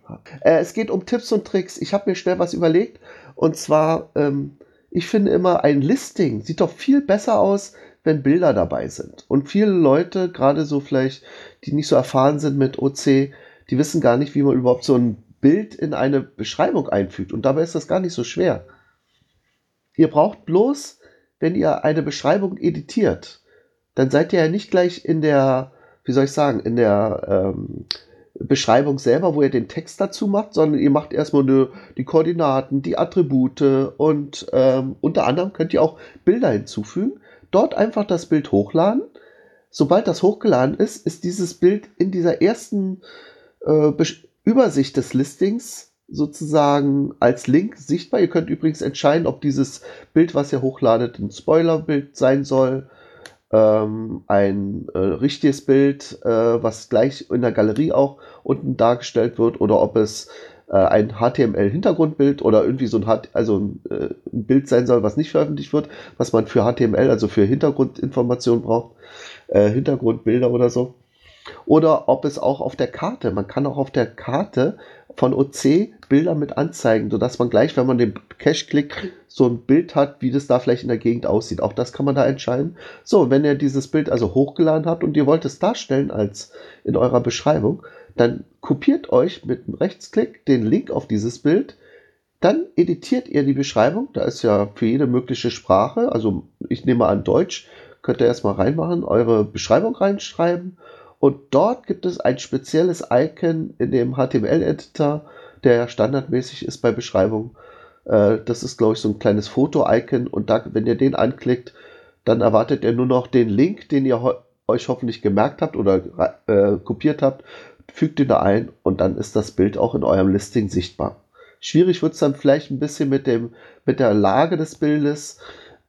Speaker 4: Äh, es geht um Tipps und Tricks. Ich habe mir schnell was überlegt und zwar, ähm, ich finde immer ein Listing sieht doch viel besser aus, wenn Bilder dabei sind. Und viele Leute, gerade so vielleicht, die nicht so erfahren sind mit OC, die wissen gar nicht, wie man überhaupt so ein Bild in eine Beschreibung einfügt. Und dabei ist das gar nicht so schwer. Ihr braucht bloß, wenn ihr eine Beschreibung editiert, dann seid ihr ja nicht gleich in der, wie soll ich sagen, in der ähm, Beschreibung selber, wo ihr den Text dazu macht, sondern ihr macht erstmal eine, die Koordinaten, die Attribute und ähm, unter anderem könnt ihr auch Bilder hinzufügen. Dort einfach das Bild hochladen. Sobald das hochgeladen ist, ist dieses Bild in dieser ersten äh, Übersicht des Listings sozusagen als Link sichtbar. Ihr könnt übrigens entscheiden, ob dieses Bild, was ihr hochladet, ein Spoilerbild sein soll, ähm, ein äh, richtiges Bild, äh, was gleich in der Galerie auch unten dargestellt wird, oder ob es äh, ein HTML-Hintergrundbild oder irgendwie so ein, H also ein, äh, ein, Bild sein soll, was nicht veröffentlicht wird, was man für HTML, also für Hintergrundinformationen braucht, äh, Hintergrundbilder oder so. Oder ob es auch auf der Karte, man kann auch auf der Karte von OC Bilder mit anzeigen, sodass man gleich, wenn man den Cache klickt, so ein Bild hat, wie das da vielleicht in der Gegend aussieht. Auch das kann man da entscheiden. So, wenn ihr dieses Bild also hochgeladen habt und ihr wollt es darstellen als in eurer Beschreibung, dann kopiert euch mit einem Rechtsklick den Link auf dieses Bild. Dann editiert ihr die Beschreibung. Da ist ja für jede mögliche Sprache, also ich nehme an Deutsch, könnt ihr erstmal reinmachen, eure Beschreibung reinschreiben und dort gibt es ein spezielles Icon in dem HTML-Editor, der standardmäßig ist bei Beschreibung. Äh, das ist, glaube ich, so ein kleines Foto-Icon. Und da, wenn ihr den anklickt, dann erwartet ihr nur noch den Link, den ihr euch hoffentlich gemerkt habt oder äh, kopiert habt, fügt ihn da ein und dann ist das Bild auch in eurem Listing sichtbar. Schwierig wird es dann vielleicht ein bisschen mit, dem, mit der Lage des Bildes.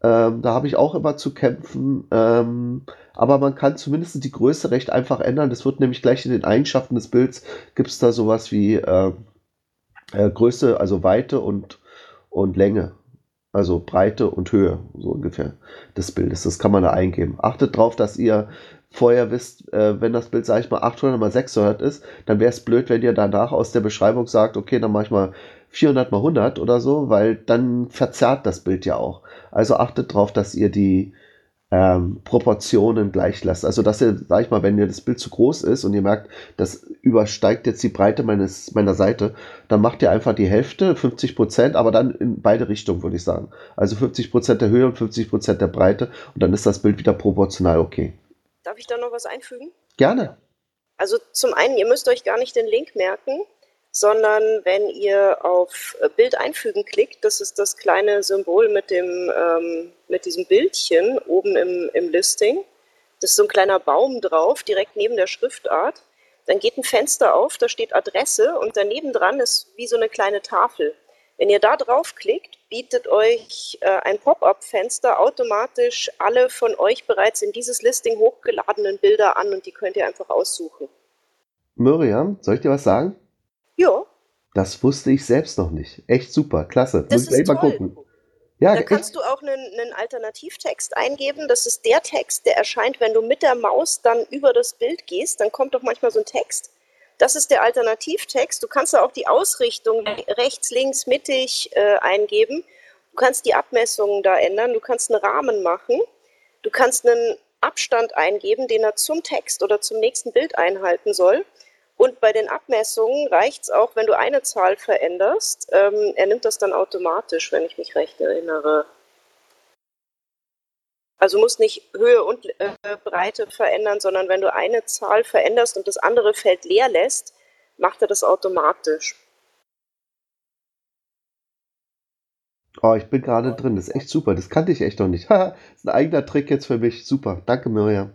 Speaker 4: Ähm, da habe ich auch immer zu kämpfen. Ähm, aber man kann zumindest die Größe recht einfach ändern. Das wird nämlich gleich in den Eigenschaften des Bilds, gibt es da sowas wie äh, äh, Größe, also Weite und, und Länge. Also Breite und Höhe, so ungefähr, des Bildes. Das kann man da eingeben. Achtet darauf, dass ihr vorher wisst, äh, wenn das Bild, sage ich mal, 800 mal 600 ist, dann wäre es blöd, wenn ihr danach aus der Beschreibung sagt, okay, dann mache ich mal 400 mal 100 oder so, weil dann verzerrt das Bild ja auch. Also achtet darauf, dass ihr die ähm, Proportionen gleich lasst. Also dass ihr, sag ich mal, wenn ihr das Bild zu groß ist und ihr merkt, das übersteigt jetzt die Breite meines, meiner Seite, dann macht ihr einfach die Hälfte, 50 Prozent, aber dann in beide Richtungen, würde ich sagen. Also 50 Prozent der Höhe und 50 Prozent der Breite und dann ist das Bild wieder proportional okay.
Speaker 2: Darf ich da noch was einfügen?
Speaker 4: Gerne.
Speaker 2: Also zum einen, ihr müsst euch gar nicht den Link merken sondern wenn ihr auf Bild einfügen klickt, das ist das kleine Symbol mit, dem, ähm, mit diesem Bildchen oben im, im Listing, das ist so ein kleiner Baum drauf, direkt neben der Schriftart, dann geht ein Fenster auf, da steht Adresse und daneben dran ist wie so eine kleine Tafel. Wenn ihr da draufklickt, bietet euch äh, ein Pop-up-Fenster automatisch alle von euch bereits in dieses Listing hochgeladenen Bilder an und die könnt ihr einfach aussuchen.
Speaker 4: Miriam, soll ich dir was sagen?
Speaker 2: Ja,
Speaker 4: Das wusste ich selbst noch nicht. Echt super, klasse.
Speaker 2: Das
Speaker 4: Muss ich mal gucken. Ja,
Speaker 2: da kannst du auch einen, einen Alternativtext eingeben. Das ist der Text, der erscheint, wenn du mit der Maus dann über das Bild gehst. Dann kommt doch manchmal so ein Text. Das ist der Alternativtext. Du kannst da auch die Ausrichtung rechts, links, mittig äh, eingeben. Du kannst die Abmessungen da ändern. Du kannst einen Rahmen machen. Du kannst einen Abstand eingeben, den er zum Text oder zum nächsten Bild einhalten soll. Und bei den Abmessungen reicht es auch, wenn du eine Zahl veränderst. Ähm, er nimmt das dann automatisch, wenn ich mich recht erinnere. Also du musst nicht Höhe und äh, Breite verändern, sondern wenn du eine Zahl veränderst und das andere Feld leer lässt, macht er das automatisch.
Speaker 4: Oh, ich bin gerade drin. Das ist echt super. Das kannte ich echt noch nicht. Das ist ein eigener Trick jetzt für mich. Super. Danke, Miriam.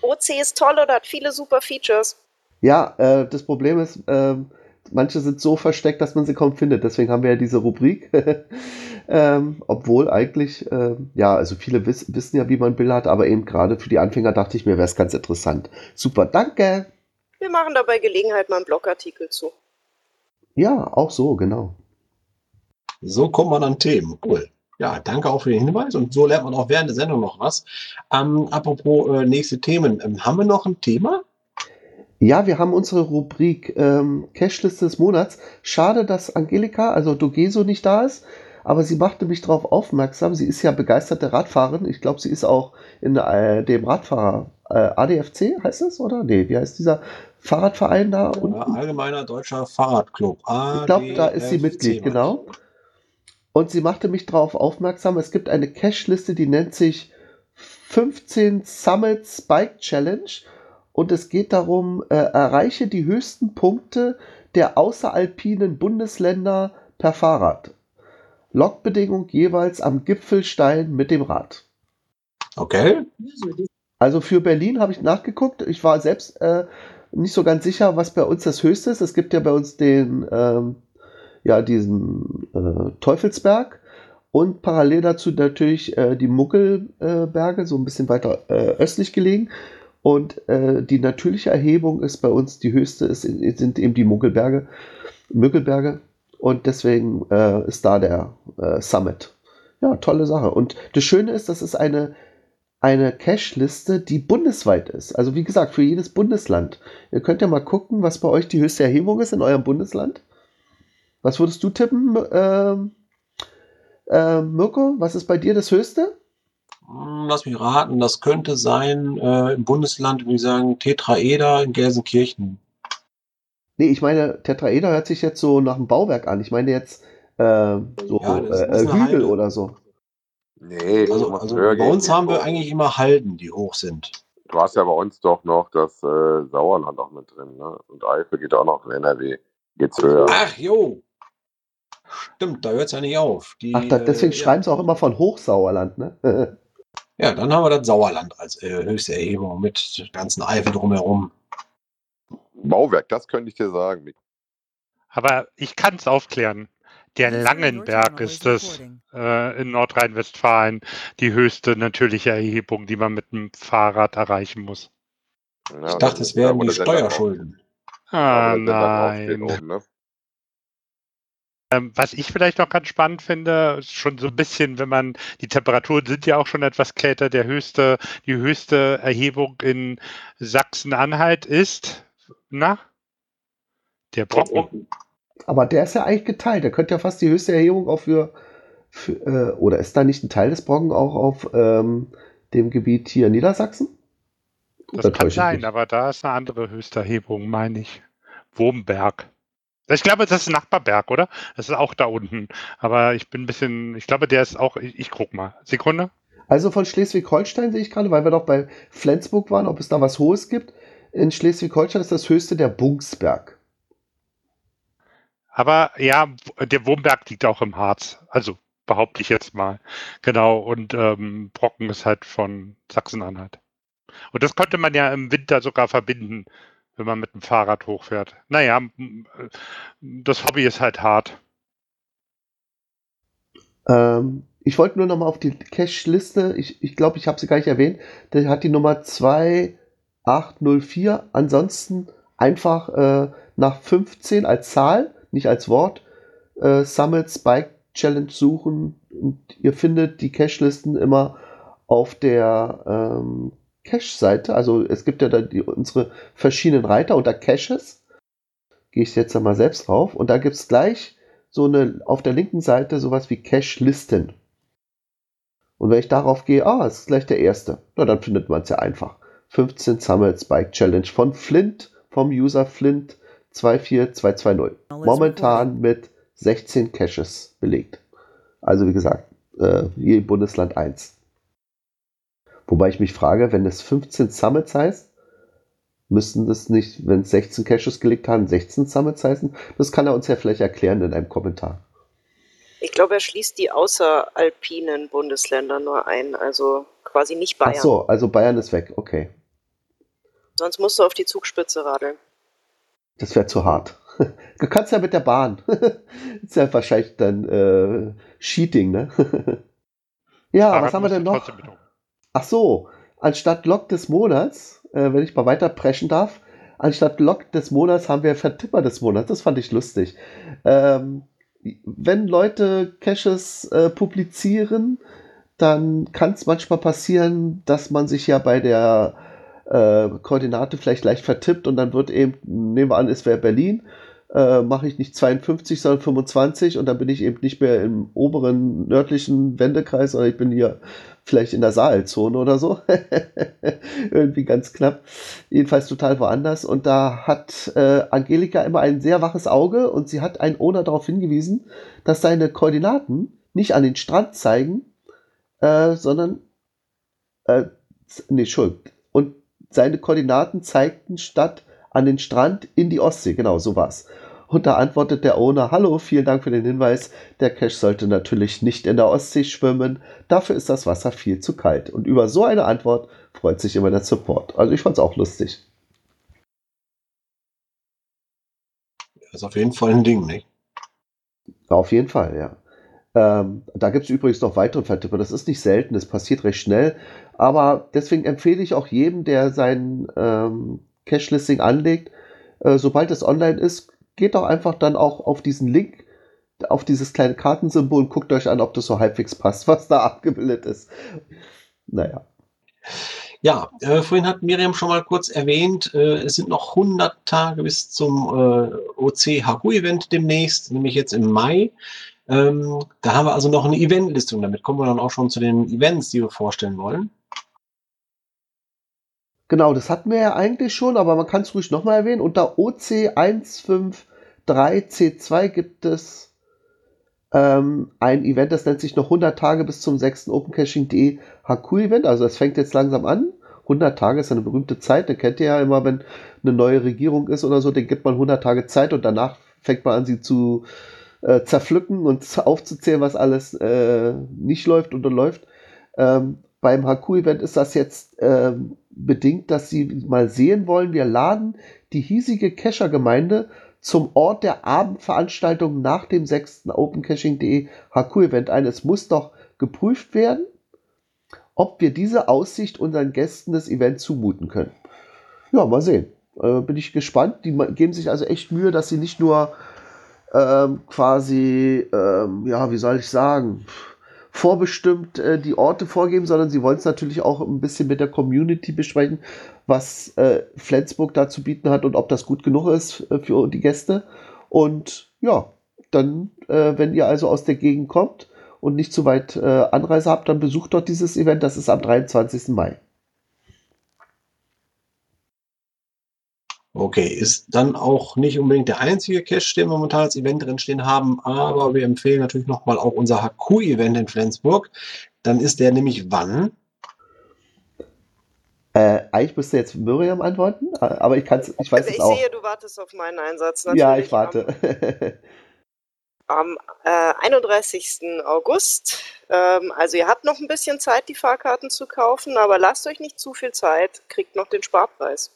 Speaker 2: OC ist toll oder hat viele super Features.
Speaker 4: Ja, äh, das Problem ist, ähm, manche sind so versteckt, dass man sie kaum findet. Deswegen haben wir ja diese Rubrik. ähm, obwohl eigentlich, ähm, ja, also viele wiss wissen ja, wie man Bilder hat, aber eben gerade für die Anfänger dachte ich mir, wäre es ganz interessant. Super, danke.
Speaker 2: Wir machen da bei Gelegenheit mal einen Blogartikel zu.
Speaker 4: Ja, auch so, genau.
Speaker 1: So kommt man an Themen. Cool. Ja, danke auch für den Hinweis. Und so lernt man auch während der Sendung noch was. Ähm, apropos äh, nächste Themen. Ähm, haben wir noch ein Thema?
Speaker 4: Ja, wir haben unsere Rubrik ähm, Cashliste des Monats. Schade, dass Angelika, also Dogeso, nicht da ist, aber sie machte mich darauf aufmerksam. Sie ist ja begeisterte Radfahrerin. Ich glaube, sie ist auch in äh, dem Radfahrer äh, ADFC, heißt es, oder? Nee, wie heißt dieser Fahrradverein da?
Speaker 1: Ja,
Speaker 4: unten?
Speaker 1: Allgemeiner Deutscher Fahrradclub.
Speaker 4: Ich glaube, da ist sie
Speaker 1: ADFC,
Speaker 4: Mitglied, genau. Und sie machte mich darauf aufmerksam, es gibt eine Cache-Liste, die nennt sich 15 Summits Bike Challenge. Und es geht darum, äh, erreiche die höchsten Punkte der außeralpinen Bundesländer per Fahrrad. Logbedingung jeweils am Gipfelstein mit dem Rad.
Speaker 1: Okay.
Speaker 4: Also für Berlin habe ich nachgeguckt. Ich war selbst äh, nicht so ganz sicher, was bei uns das höchste ist. Es gibt ja bei uns den, ähm, ja, diesen äh, Teufelsberg und parallel dazu natürlich äh, die Muggelberge, so ein bisschen weiter äh, östlich gelegen. Und äh, die natürliche Erhebung ist bei uns die höchste, ist, sind eben die Muggelberge, Müggelberge. Und deswegen äh, ist da der äh, Summit. Ja, tolle Sache. Und das Schöne ist, das ist eine, eine Cache-Liste, die bundesweit ist. Also wie gesagt, für jedes Bundesland. Ihr könnt ja mal gucken, was bei euch die höchste Erhebung ist in eurem Bundesland. Was würdest du tippen, ähm, äh, Mirko? Was ist bei dir das höchste?
Speaker 1: Hm, Lass mich raten, das könnte sein äh, im Bundesland, wie sagen, Tetraeder in Gelsenkirchen.
Speaker 4: Nee, ich meine, Tetraeder hört sich jetzt so nach einem Bauwerk an. Ich meine jetzt äh, so
Speaker 1: Ja,
Speaker 4: äh, Hügel oder so.
Speaker 11: Nee,
Speaker 1: Also, also
Speaker 11: höher
Speaker 1: bei uns haben wir
Speaker 11: hoch.
Speaker 1: eigentlich immer Halden, die hoch sind.
Speaker 11: Du hast ja bei uns doch noch das äh, Sauerland auch mit drin, ne? Und Eifel geht auch noch in NRW. Geht's höher.
Speaker 1: Ach jo, stimmt, da hört es ja nicht auf. Die,
Speaker 4: Ach, da, deswegen
Speaker 1: äh,
Speaker 4: schreiben sie auch immer von Hochsauerland, ne?
Speaker 1: Ja, dann haben wir das Sauerland als äh, höchste Erhebung mit ganzen Eifel drumherum.
Speaker 11: Bauwerk, das könnte ich dir sagen.
Speaker 5: Aber ich kann es aufklären. Der Langenberg ist es äh, in Nordrhein-Westfalen die höchste natürliche Erhebung, die man mit dem Fahrrad erreichen muss.
Speaker 11: Ja,
Speaker 1: Ich dachte, es wären die Steuerschulden.
Speaker 5: Ah, nein.
Speaker 11: Oben, ne?
Speaker 5: Ähm, was ich vielleicht noch ganz spannend finde, ist schon so ein bisschen, wenn man, die Temperaturen sind ja auch schon etwas kälter, der höchste, die höchste Erhebung in Sachsen-Anhalt ist, na? Der Brocken.
Speaker 4: Aber der ist ja eigentlich geteilt. Der könnte ja fast die höchste Erhebung auch für, für äh, oder ist da nicht ein Teil des Brocken auch auf ähm, dem Gebiet hier Niedersachsen?
Speaker 5: Das
Speaker 4: Oder
Speaker 5: kann sein, aber da ist eine andere höchste Erhebung, meine ich. Wurmberg. Ich glaube, das ist ein Nachbarberg, oder? Das ist auch da unten. Aber ich bin ein bisschen, ich glaube, der ist auch, ich, ich guck mal. Sekunde.
Speaker 4: Also von Schleswig-Holstein sehe ich gerade, weil wir doch bei Flensburg waren, ob es da was Hohes gibt. In Schleswig-Holstein ist das höchste der Bunksberg.
Speaker 5: Aber ja, der Wurmberg liegt auch im Harz. Also behaupte ich jetzt mal. Genau. Und ähm, Brocken ist halt von Sachsen-Anhalt. Und das könnte man ja im Winter sogar verbinden, wenn man mit dem Fahrrad hochfährt. Naja, das Hobby ist halt hart.
Speaker 4: Ähm, ich wollte nur noch mal auf die Cache-Liste, ich, ich glaube, ich habe sie gar nicht erwähnt, der hat die Nummer 2804, ansonsten einfach äh, nach 15 als Zahl, nicht als Wort, äh, Summit Spike Challenge suchen und ihr findet die Cache-Listen immer auf der ähm, Cache-Seite. Also es gibt ja da die, unsere verschiedenen Reiter unter Caches. Gehe ich jetzt einmal selbst drauf und da gibt es gleich so eine auf der linken Seite sowas wie Cache-Listen. Und wenn ich darauf gehe, ah, es ist gleich der erste, na dann findet man es ja einfach. 15 Summit Spike Challenge von Flint, vom User Flint 24220. Momentan mit 16 Caches belegt. Also wie gesagt, äh, je Bundesland 1. Wobei ich mich frage, wenn es 15 Summits heißt, müssten das nicht, wenn es 16 Caches gelegt haben, 16 Summits heißen? Das kann er uns ja vielleicht erklären in einem Kommentar.
Speaker 2: Ich glaube, er schließt die außeralpinen Bundesländer nur ein, also quasi nicht Bayern.
Speaker 4: Ach so, also Bayern ist weg, okay.
Speaker 2: Sonst musst du auf die Zugspitze radeln.
Speaker 4: Das wäre zu hart. Du kannst ja mit der Bahn. das ist ja wahrscheinlich dann äh, Cheating, ne? ja, Fahrrad was haben wir denn noch? Ach so, anstatt Log des Monats, äh, wenn ich mal weiter preschen darf, anstatt Log des Monats haben wir Vertipper des Monats. Das fand ich lustig. Ähm, wenn Leute Caches äh, publizieren, dann kann es manchmal passieren, dass man sich ja bei der äh, Koordinate vielleicht leicht vertippt und dann wird eben, nehmen wir an, es wäre Berlin, äh, mache ich nicht 52, sondern 25 und dann bin ich eben nicht mehr im oberen nördlichen Wendekreis, sondern ich bin hier vielleicht in der Saalzone oder so. Irgendwie ganz knapp. Jedenfalls total woanders. Und da hat äh, Angelika immer ein sehr waches Auge und sie hat einen Owner darauf hingewiesen, dass seine Koordinaten nicht an den Strand zeigen, äh, sondern äh, nee, Schuld. Und seine Koordinaten zeigten statt an den Strand in die Ostsee. Genau, so war's. Und da antwortet der Owner, hallo, vielen Dank für den Hinweis. Der Cache sollte natürlich nicht in der Ostsee schwimmen. Dafür ist das Wasser viel zu kalt. Und über so eine Antwort freut sich immer der Support. Also ich fand's auch lustig.
Speaker 1: Das ist auf jeden Fall ein Ding, nicht?
Speaker 4: Auf jeden Fall, ja. Ähm, da gibt es übrigens noch weitere Vertipper. Das ist nicht selten, das passiert recht schnell. Aber deswegen empfehle ich auch jedem, der sein ähm, Cache-Listing anlegt, äh, sobald es online ist, geht doch einfach dann auch auf diesen Link, auf dieses kleine Kartensymbol und guckt euch an, ob das so halbwegs passt, was da abgebildet ist. Naja.
Speaker 1: Ja, äh, vorhin hat Miriam schon mal kurz erwähnt, äh, es sind noch 100 Tage bis zum äh, OC HQ-Event demnächst, nämlich jetzt im Mai. Ähm, da haben wir also noch eine Eventlistung. Damit kommen wir dann auch schon zu den Events, die wir vorstellen wollen.
Speaker 4: Genau, das hatten wir ja eigentlich schon, aber man kann es ruhig nochmal erwähnen. Unter OC153C2 gibt es ähm, ein Event, das nennt sich noch 100 Tage bis zum 6. OpenCaching.de HQ-Event. Also es fängt jetzt langsam an. 100 Tage ist eine berühmte Zeit. Den kennt ihr ja immer, wenn eine neue Regierung ist oder so, den gibt man 100 Tage Zeit und danach fängt man an, sie zu äh, zerpflücken und aufzuzählen, was alles äh, nicht läuft und läuft. Ähm, beim HQ-Event ist das jetzt ähm, bedingt, dass sie mal sehen wollen, wir laden die hiesige Cacher-Gemeinde zum Ort der Abendveranstaltung nach dem 6. OpenCaching.de HQ-Event ein. Es muss doch geprüft werden, ob wir diese Aussicht unseren Gästen des Events zumuten können. Ja, mal sehen. Äh, bin ich gespannt. Die geben sich also echt Mühe, dass sie nicht nur ähm, quasi, ähm, ja, wie soll ich sagen, vorbestimmt äh, die Orte vorgeben, sondern sie wollen es natürlich auch ein bisschen mit der Community besprechen, was äh, Flensburg da zu bieten hat und ob das gut genug ist äh, für die Gäste. Und ja, dann, äh, wenn ihr also aus der Gegend kommt und nicht zu weit äh, Anreise habt, dann besucht dort dieses Event. Das ist am 23. Mai.
Speaker 1: Okay, ist dann auch nicht unbedingt der einzige Cache, den wir momentan als Event drin stehen haben, aber wir empfehlen natürlich nochmal auch unser HQ-Event in Flensburg. Dann ist der nämlich wann?
Speaker 4: Äh, eigentlich müsste jetzt Miriam antworten, aber ich, kann's, ich weiß
Speaker 2: also
Speaker 4: es auch.
Speaker 2: Ich sehe, du wartest auf meinen Einsatz.
Speaker 4: Natürlich. Ja, ich warte.
Speaker 2: Am äh, 31. August. Ähm, also ihr habt noch ein bisschen Zeit, die Fahrkarten zu kaufen, aber lasst euch nicht zu viel Zeit, kriegt noch den Sparpreis.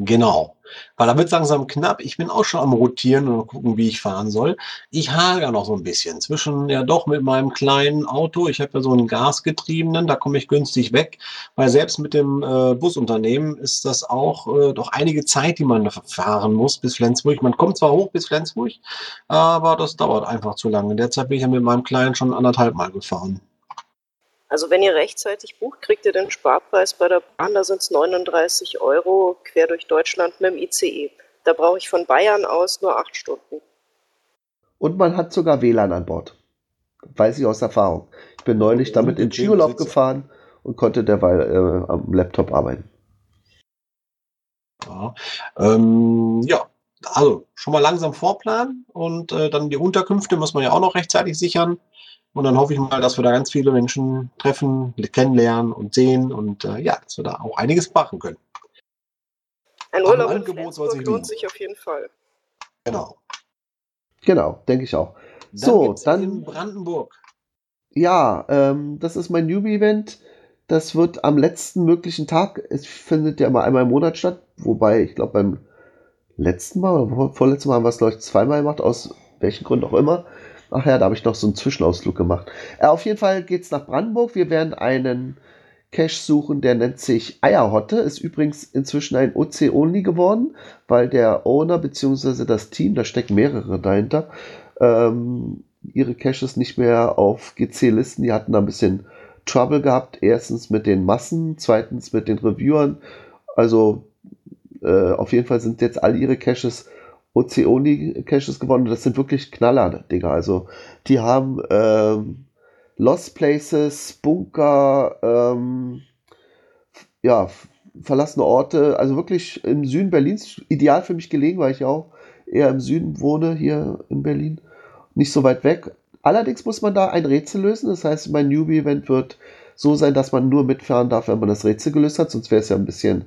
Speaker 1: Genau. Weil da wird langsam knapp. Ich bin auch schon am Rotieren und gucken, wie ich fahren soll. Ich hager noch so ein bisschen zwischen, ja doch, mit meinem kleinen Auto. Ich habe ja so einen gasgetriebenen, da komme ich günstig weg. Weil selbst mit dem äh, Busunternehmen ist das auch äh, doch einige Zeit, die man fahren muss bis Flensburg. Man kommt zwar hoch bis Flensburg, aber das dauert einfach zu lange. Derzeit bin ich ja mit meinem kleinen schon anderthalb Mal gefahren.
Speaker 2: Also wenn ihr rechtzeitig bucht, kriegt ihr den Sparpreis bei der Bahn, da sind es 39 Euro quer durch Deutschland mit dem ICE. Da brauche ich von Bayern aus nur acht Stunden.
Speaker 4: Und man hat sogar WLAN an Bord. Weiß ich aus Erfahrung. Ich bin neulich damit in Skiurlaub gefahren und konnte derweil äh, am Laptop arbeiten.
Speaker 1: Ja, ähm, ja, also schon mal langsam vorplanen und äh, dann die Unterkünfte muss man ja auch noch rechtzeitig sichern. Und dann hoffe ich mal, dass wir da ganz viele Menschen treffen, kennenlernen und sehen und äh, ja, dass wir da auch einiges machen können.
Speaker 2: Ein Urlaub in Flensburg lohnt sich auf jeden Fall.
Speaker 1: Genau.
Speaker 4: Genau, denke ich auch.
Speaker 1: Dann
Speaker 4: so, dann
Speaker 1: in Brandenburg.
Speaker 4: Ja, ähm, das ist mein Newbie-Event. Das wird am letzten möglichen Tag, es findet ja mal einmal im Monat statt, wobei ich glaube beim letzten Mal, vorletzten Mal haben wir es glaube ich zweimal gemacht, aus welchen Gründen auch immer. Ach ja, da habe ich noch so einen Zwischenausflug gemacht. Äh, auf jeden Fall geht es nach Brandenburg. Wir werden einen Cache suchen, der nennt sich Eierhotte. Ist übrigens inzwischen ein OC-Only geworden, weil der Owner bzw. das Team, da stecken mehrere dahinter, ähm, ihre Caches nicht mehr auf GC-Listen. Die hatten da ein bisschen Trouble gehabt. Erstens mit den Massen, zweitens mit den Reviewern. Also äh, auf jeden Fall sind jetzt all ihre Caches OC-Only-Caches gewonnen. Das sind wirklich Knaller, Digga. Also die haben ähm, Lost Places, Bunker, ähm, ja, verlassene Orte, also wirklich im Süden Berlins, ideal für mich gelegen, weil ich ja auch eher im Süden wohne, hier in Berlin, nicht so weit weg. Allerdings muss man da ein Rätsel lösen, das heißt, mein Newbie-Event wird so sein, dass man nur mitfahren darf, wenn man das Rätsel gelöst hat, sonst wäre es ja ein bisschen,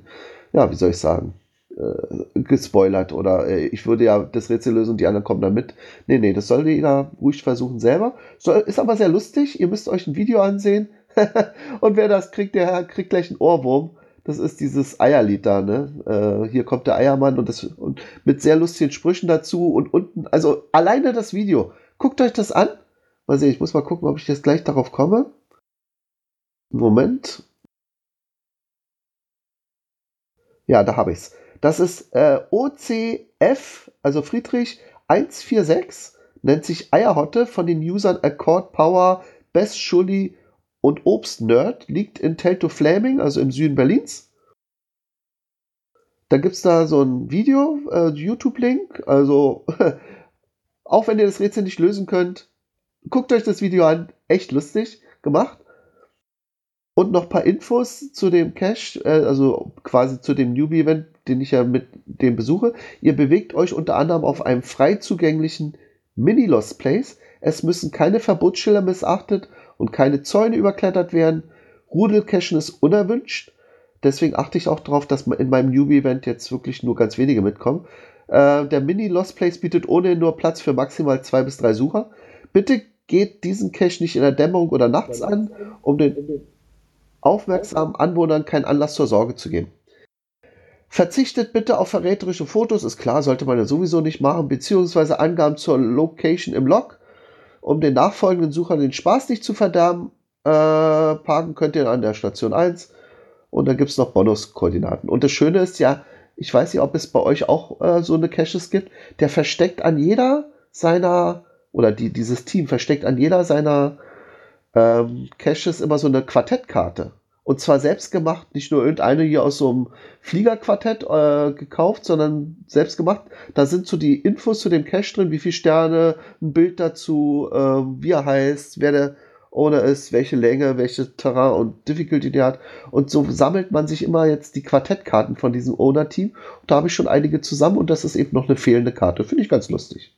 Speaker 4: ja, wie soll ich sagen, äh, gespoilert oder äh, ich würde ja das Rätsel lösen und die anderen kommen dann mit. Nee, nee, das soll jeder ruhig versuchen selber. Soll, ist aber sehr lustig. Ihr müsst euch ein Video ansehen. und wer das kriegt, der kriegt gleich einen Ohrwurm. Das ist dieses Eierlied da, ne? Äh, hier kommt der Eiermann und, das, und mit sehr lustigen Sprüchen dazu und unten, also alleine das Video. Guckt euch das an. Mal sehen, ich muss mal gucken, ob ich jetzt gleich darauf komme. Moment. Ja, da habe ich es. Das ist äh, OCF, also Friedrich 146, nennt sich Eierhotte von den Usern Accord Power, Best Schulli und Obst Nerd, liegt in Telto Flaming, also im Süden Berlins. Da gibt es da so ein Video, äh, YouTube-Link, also auch wenn ihr das Rätsel nicht lösen könnt, guckt euch das Video an, echt lustig gemacht. Und noch ein paar Infos zu dem Cache, äh, also quasi zu dem Newbie-Event, den ich ja mit dem besuche. Ihr bewegt euch unter anderem auf einem frei zugänglichen Mini-Lost Place. Es müssen keine Verbotsschilder missachtet und keine Zäune überklettert werden. Rudelcachen ist unerwünscht. Deswegen achte ich auch darauf, dass in meinem Newbie-Event jetzt wirklich nur ganz wenige mitkommen. Äh, der Mini-Lost Place bietet ohnehin nur Platz für maximal zwei bis drei Sucher. Bitte geht diesen Cache nicht in der Dämmerung oder nachts an, um den aufmerksamen Anwohnern keinen Anlass zur Sorge zu geben. Verzichtet bitte auf verräterische Fotos, ist klar, sollte man ja sowieso nicht machen, beziehungsweise Angaben zur Location im Log, um den nachfolgenden Suchern den Spaß nicht zu verderben. Äh, parken könnt ihr an der Station 1 und dann gibt es noch Bonuskoordinaten. Und das Schöne ist ja, ich weiß nicht, ob es bei euch auch äh, so eine Caches gibt, der versteckt an jeder seiner, oder die, dieses Team versteckt an jeder seiner ähm, Caches immer so eine Quartettkarte. Und zwar selbst gemacht, nicht nur irgendeine hier aus so einem Fliegerquartett äh, gekauft, sondern selbst gemacht. Da sind so die Infos zu dem Cache drin, wie viele Sterne, ein Bild dazu, äh, wie er heißt, wer der Owner ist, welche Länge, welche Terrain und Difficulty der hat. Und so sammelt man sich immer jetzt die Quartettkarten von diesem Owner-Team. Und da habe ich schon einige zusammen und das ist eben noch eine fehlende Karte. Finde ich ganz lustig.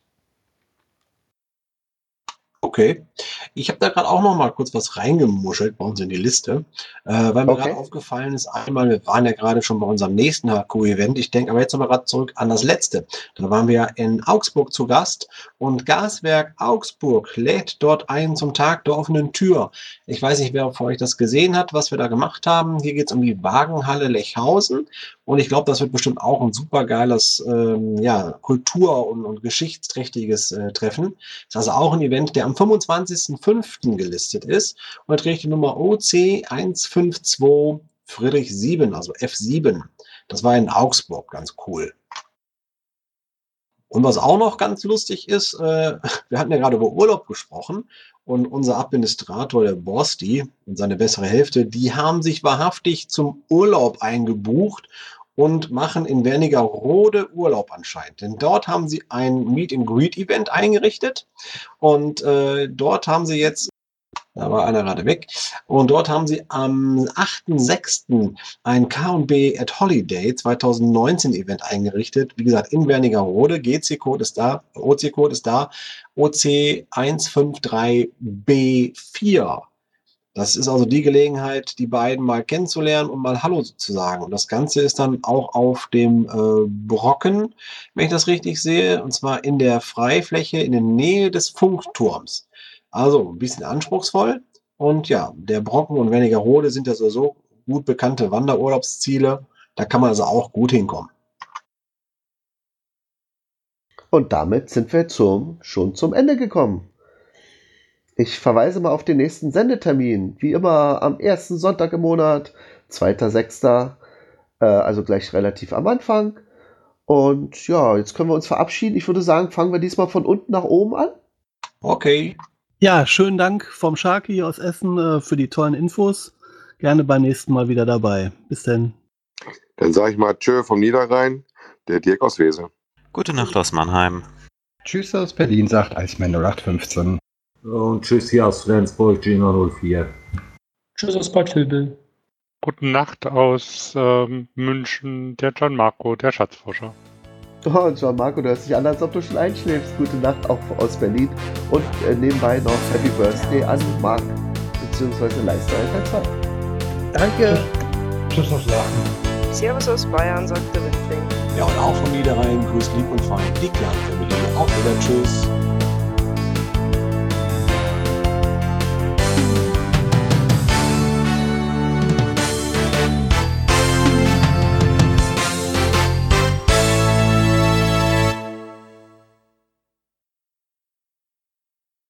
Speaker 1: Okay. Ich habe da gerade auch noch mal kurz was reingemuschelt bei uns in die Liste, äh, weil mir
Speaker 4: Okay.
Speaker 1: gerade aufgefallen ist, einmal, wir waren ja gerade schon bei unserem nächsten HQ-Event. Ich denke aber jetzt nochmal gerade zurück an das letzte. Da waren wir in Augsburg zu Gast und Gaswerk Augsburg lädt dort ein zum Tag der offenen Tür. Ich weiß nicht, wer von euch das gesehen hat, was wir da gemacht haben. Hier geht es um die Wagenhalle Lechhausen Und ich glaube, das wird bestimmt auch ein super geiles ähm, ja, Kultur- und, und geschichtsträchtiges äh, Treffen. Das ist also auch ein Event, der am 25.05. gelistet ist und trägt die Nummer OC 152 Friedrich 7, also F7. Das war in Augsburg, ganz cool. Und was auch noch ganz lustig ist, äh, wir hatten ja gerade über Urlaub gesprochen und unser Administrator, der Borsti und seine bessere Hälfte, die haben sich wahrhaftig zum Urlaub eingebucht und machen in Wernigerode Urlaub anscheinend. Denn dort haben sie ein Meet and Greet Event eingerichtet und äh, dort haben sie jetzt da war einer gerade weg. Und dort haben sie am 8.6. ein K&B at Holiday 2019 Event eingerichtet. Wie gesagt, in Wernigerode. GC-Code ist da, OC-Code ist da. OC 153B4. Das ist also die Gelegenheit, die beiden mal kennenzulernen und mal Hallo zu sagen. Und das Ganze ist dann auch auf dem äh, Brocken, wenn ich das richtig sehe, und zwar in der Freifläche in der Nähe des Funkturms. Also ein bisschen anspruchsvoll. Und ja, der Brocken und Wernigerode sind ja so gut bekannte Wanderurlaubsziele. Da kann man also auch gut hinkommen.
Speaker 4: Und damit sind wir zum, schon zum Ende gekommen. Ich verweise mal auf den nächsten Sendetermin. Wie immer am ersten Sonntag im Monat, 2.6., äh, also gleich relativ am Anfang. Und ja, jetzt können wir uns verabschieden. Ich würde sagen, fangen wir diesmal von unten nach oben an.
Speaker 1: Okay.
Speaker 12: Ja, schönen Dank vom Sharky aus Essen äh, für die tollen Infos. Gerne beim nächsten Mal wieder dabei. Bis denn.
Speaker 11: Dann sage ich mal Tschö vom Niederrhein, der Dirk aus Wesel.
Speaker 9: Gute Nacht aus Mannheim.
Speaker 8: Tschüss aus Berlin, sagt Eisman 0815.
Speaker 7: Und tschüss hier aus Flensburg, Gina 04.
Speaker 6: Tschüss aus Bad Vilbel.
Speaker 5: Gute Nacht aus ähm, München, der John Marco, der Schatzforscher.
Speaker 4: Oh, John Marco, du hörst dich an, als ob du schon einschläfst. Gute Nacht auch aus Berlin. Und äh, nebenbei noch Happy Birthday an Marc, beziehungsweise Lifestyle 2. Danke.
Speaker 6: Tschüss aus Lachen.
Speaker 2: Servus aus Bayern, sagt der Windling.
Speaker 1: Ja, und auch vom Niederrhein, grüß lieb und fein, die Clan Family. Auch wieder Tschüss.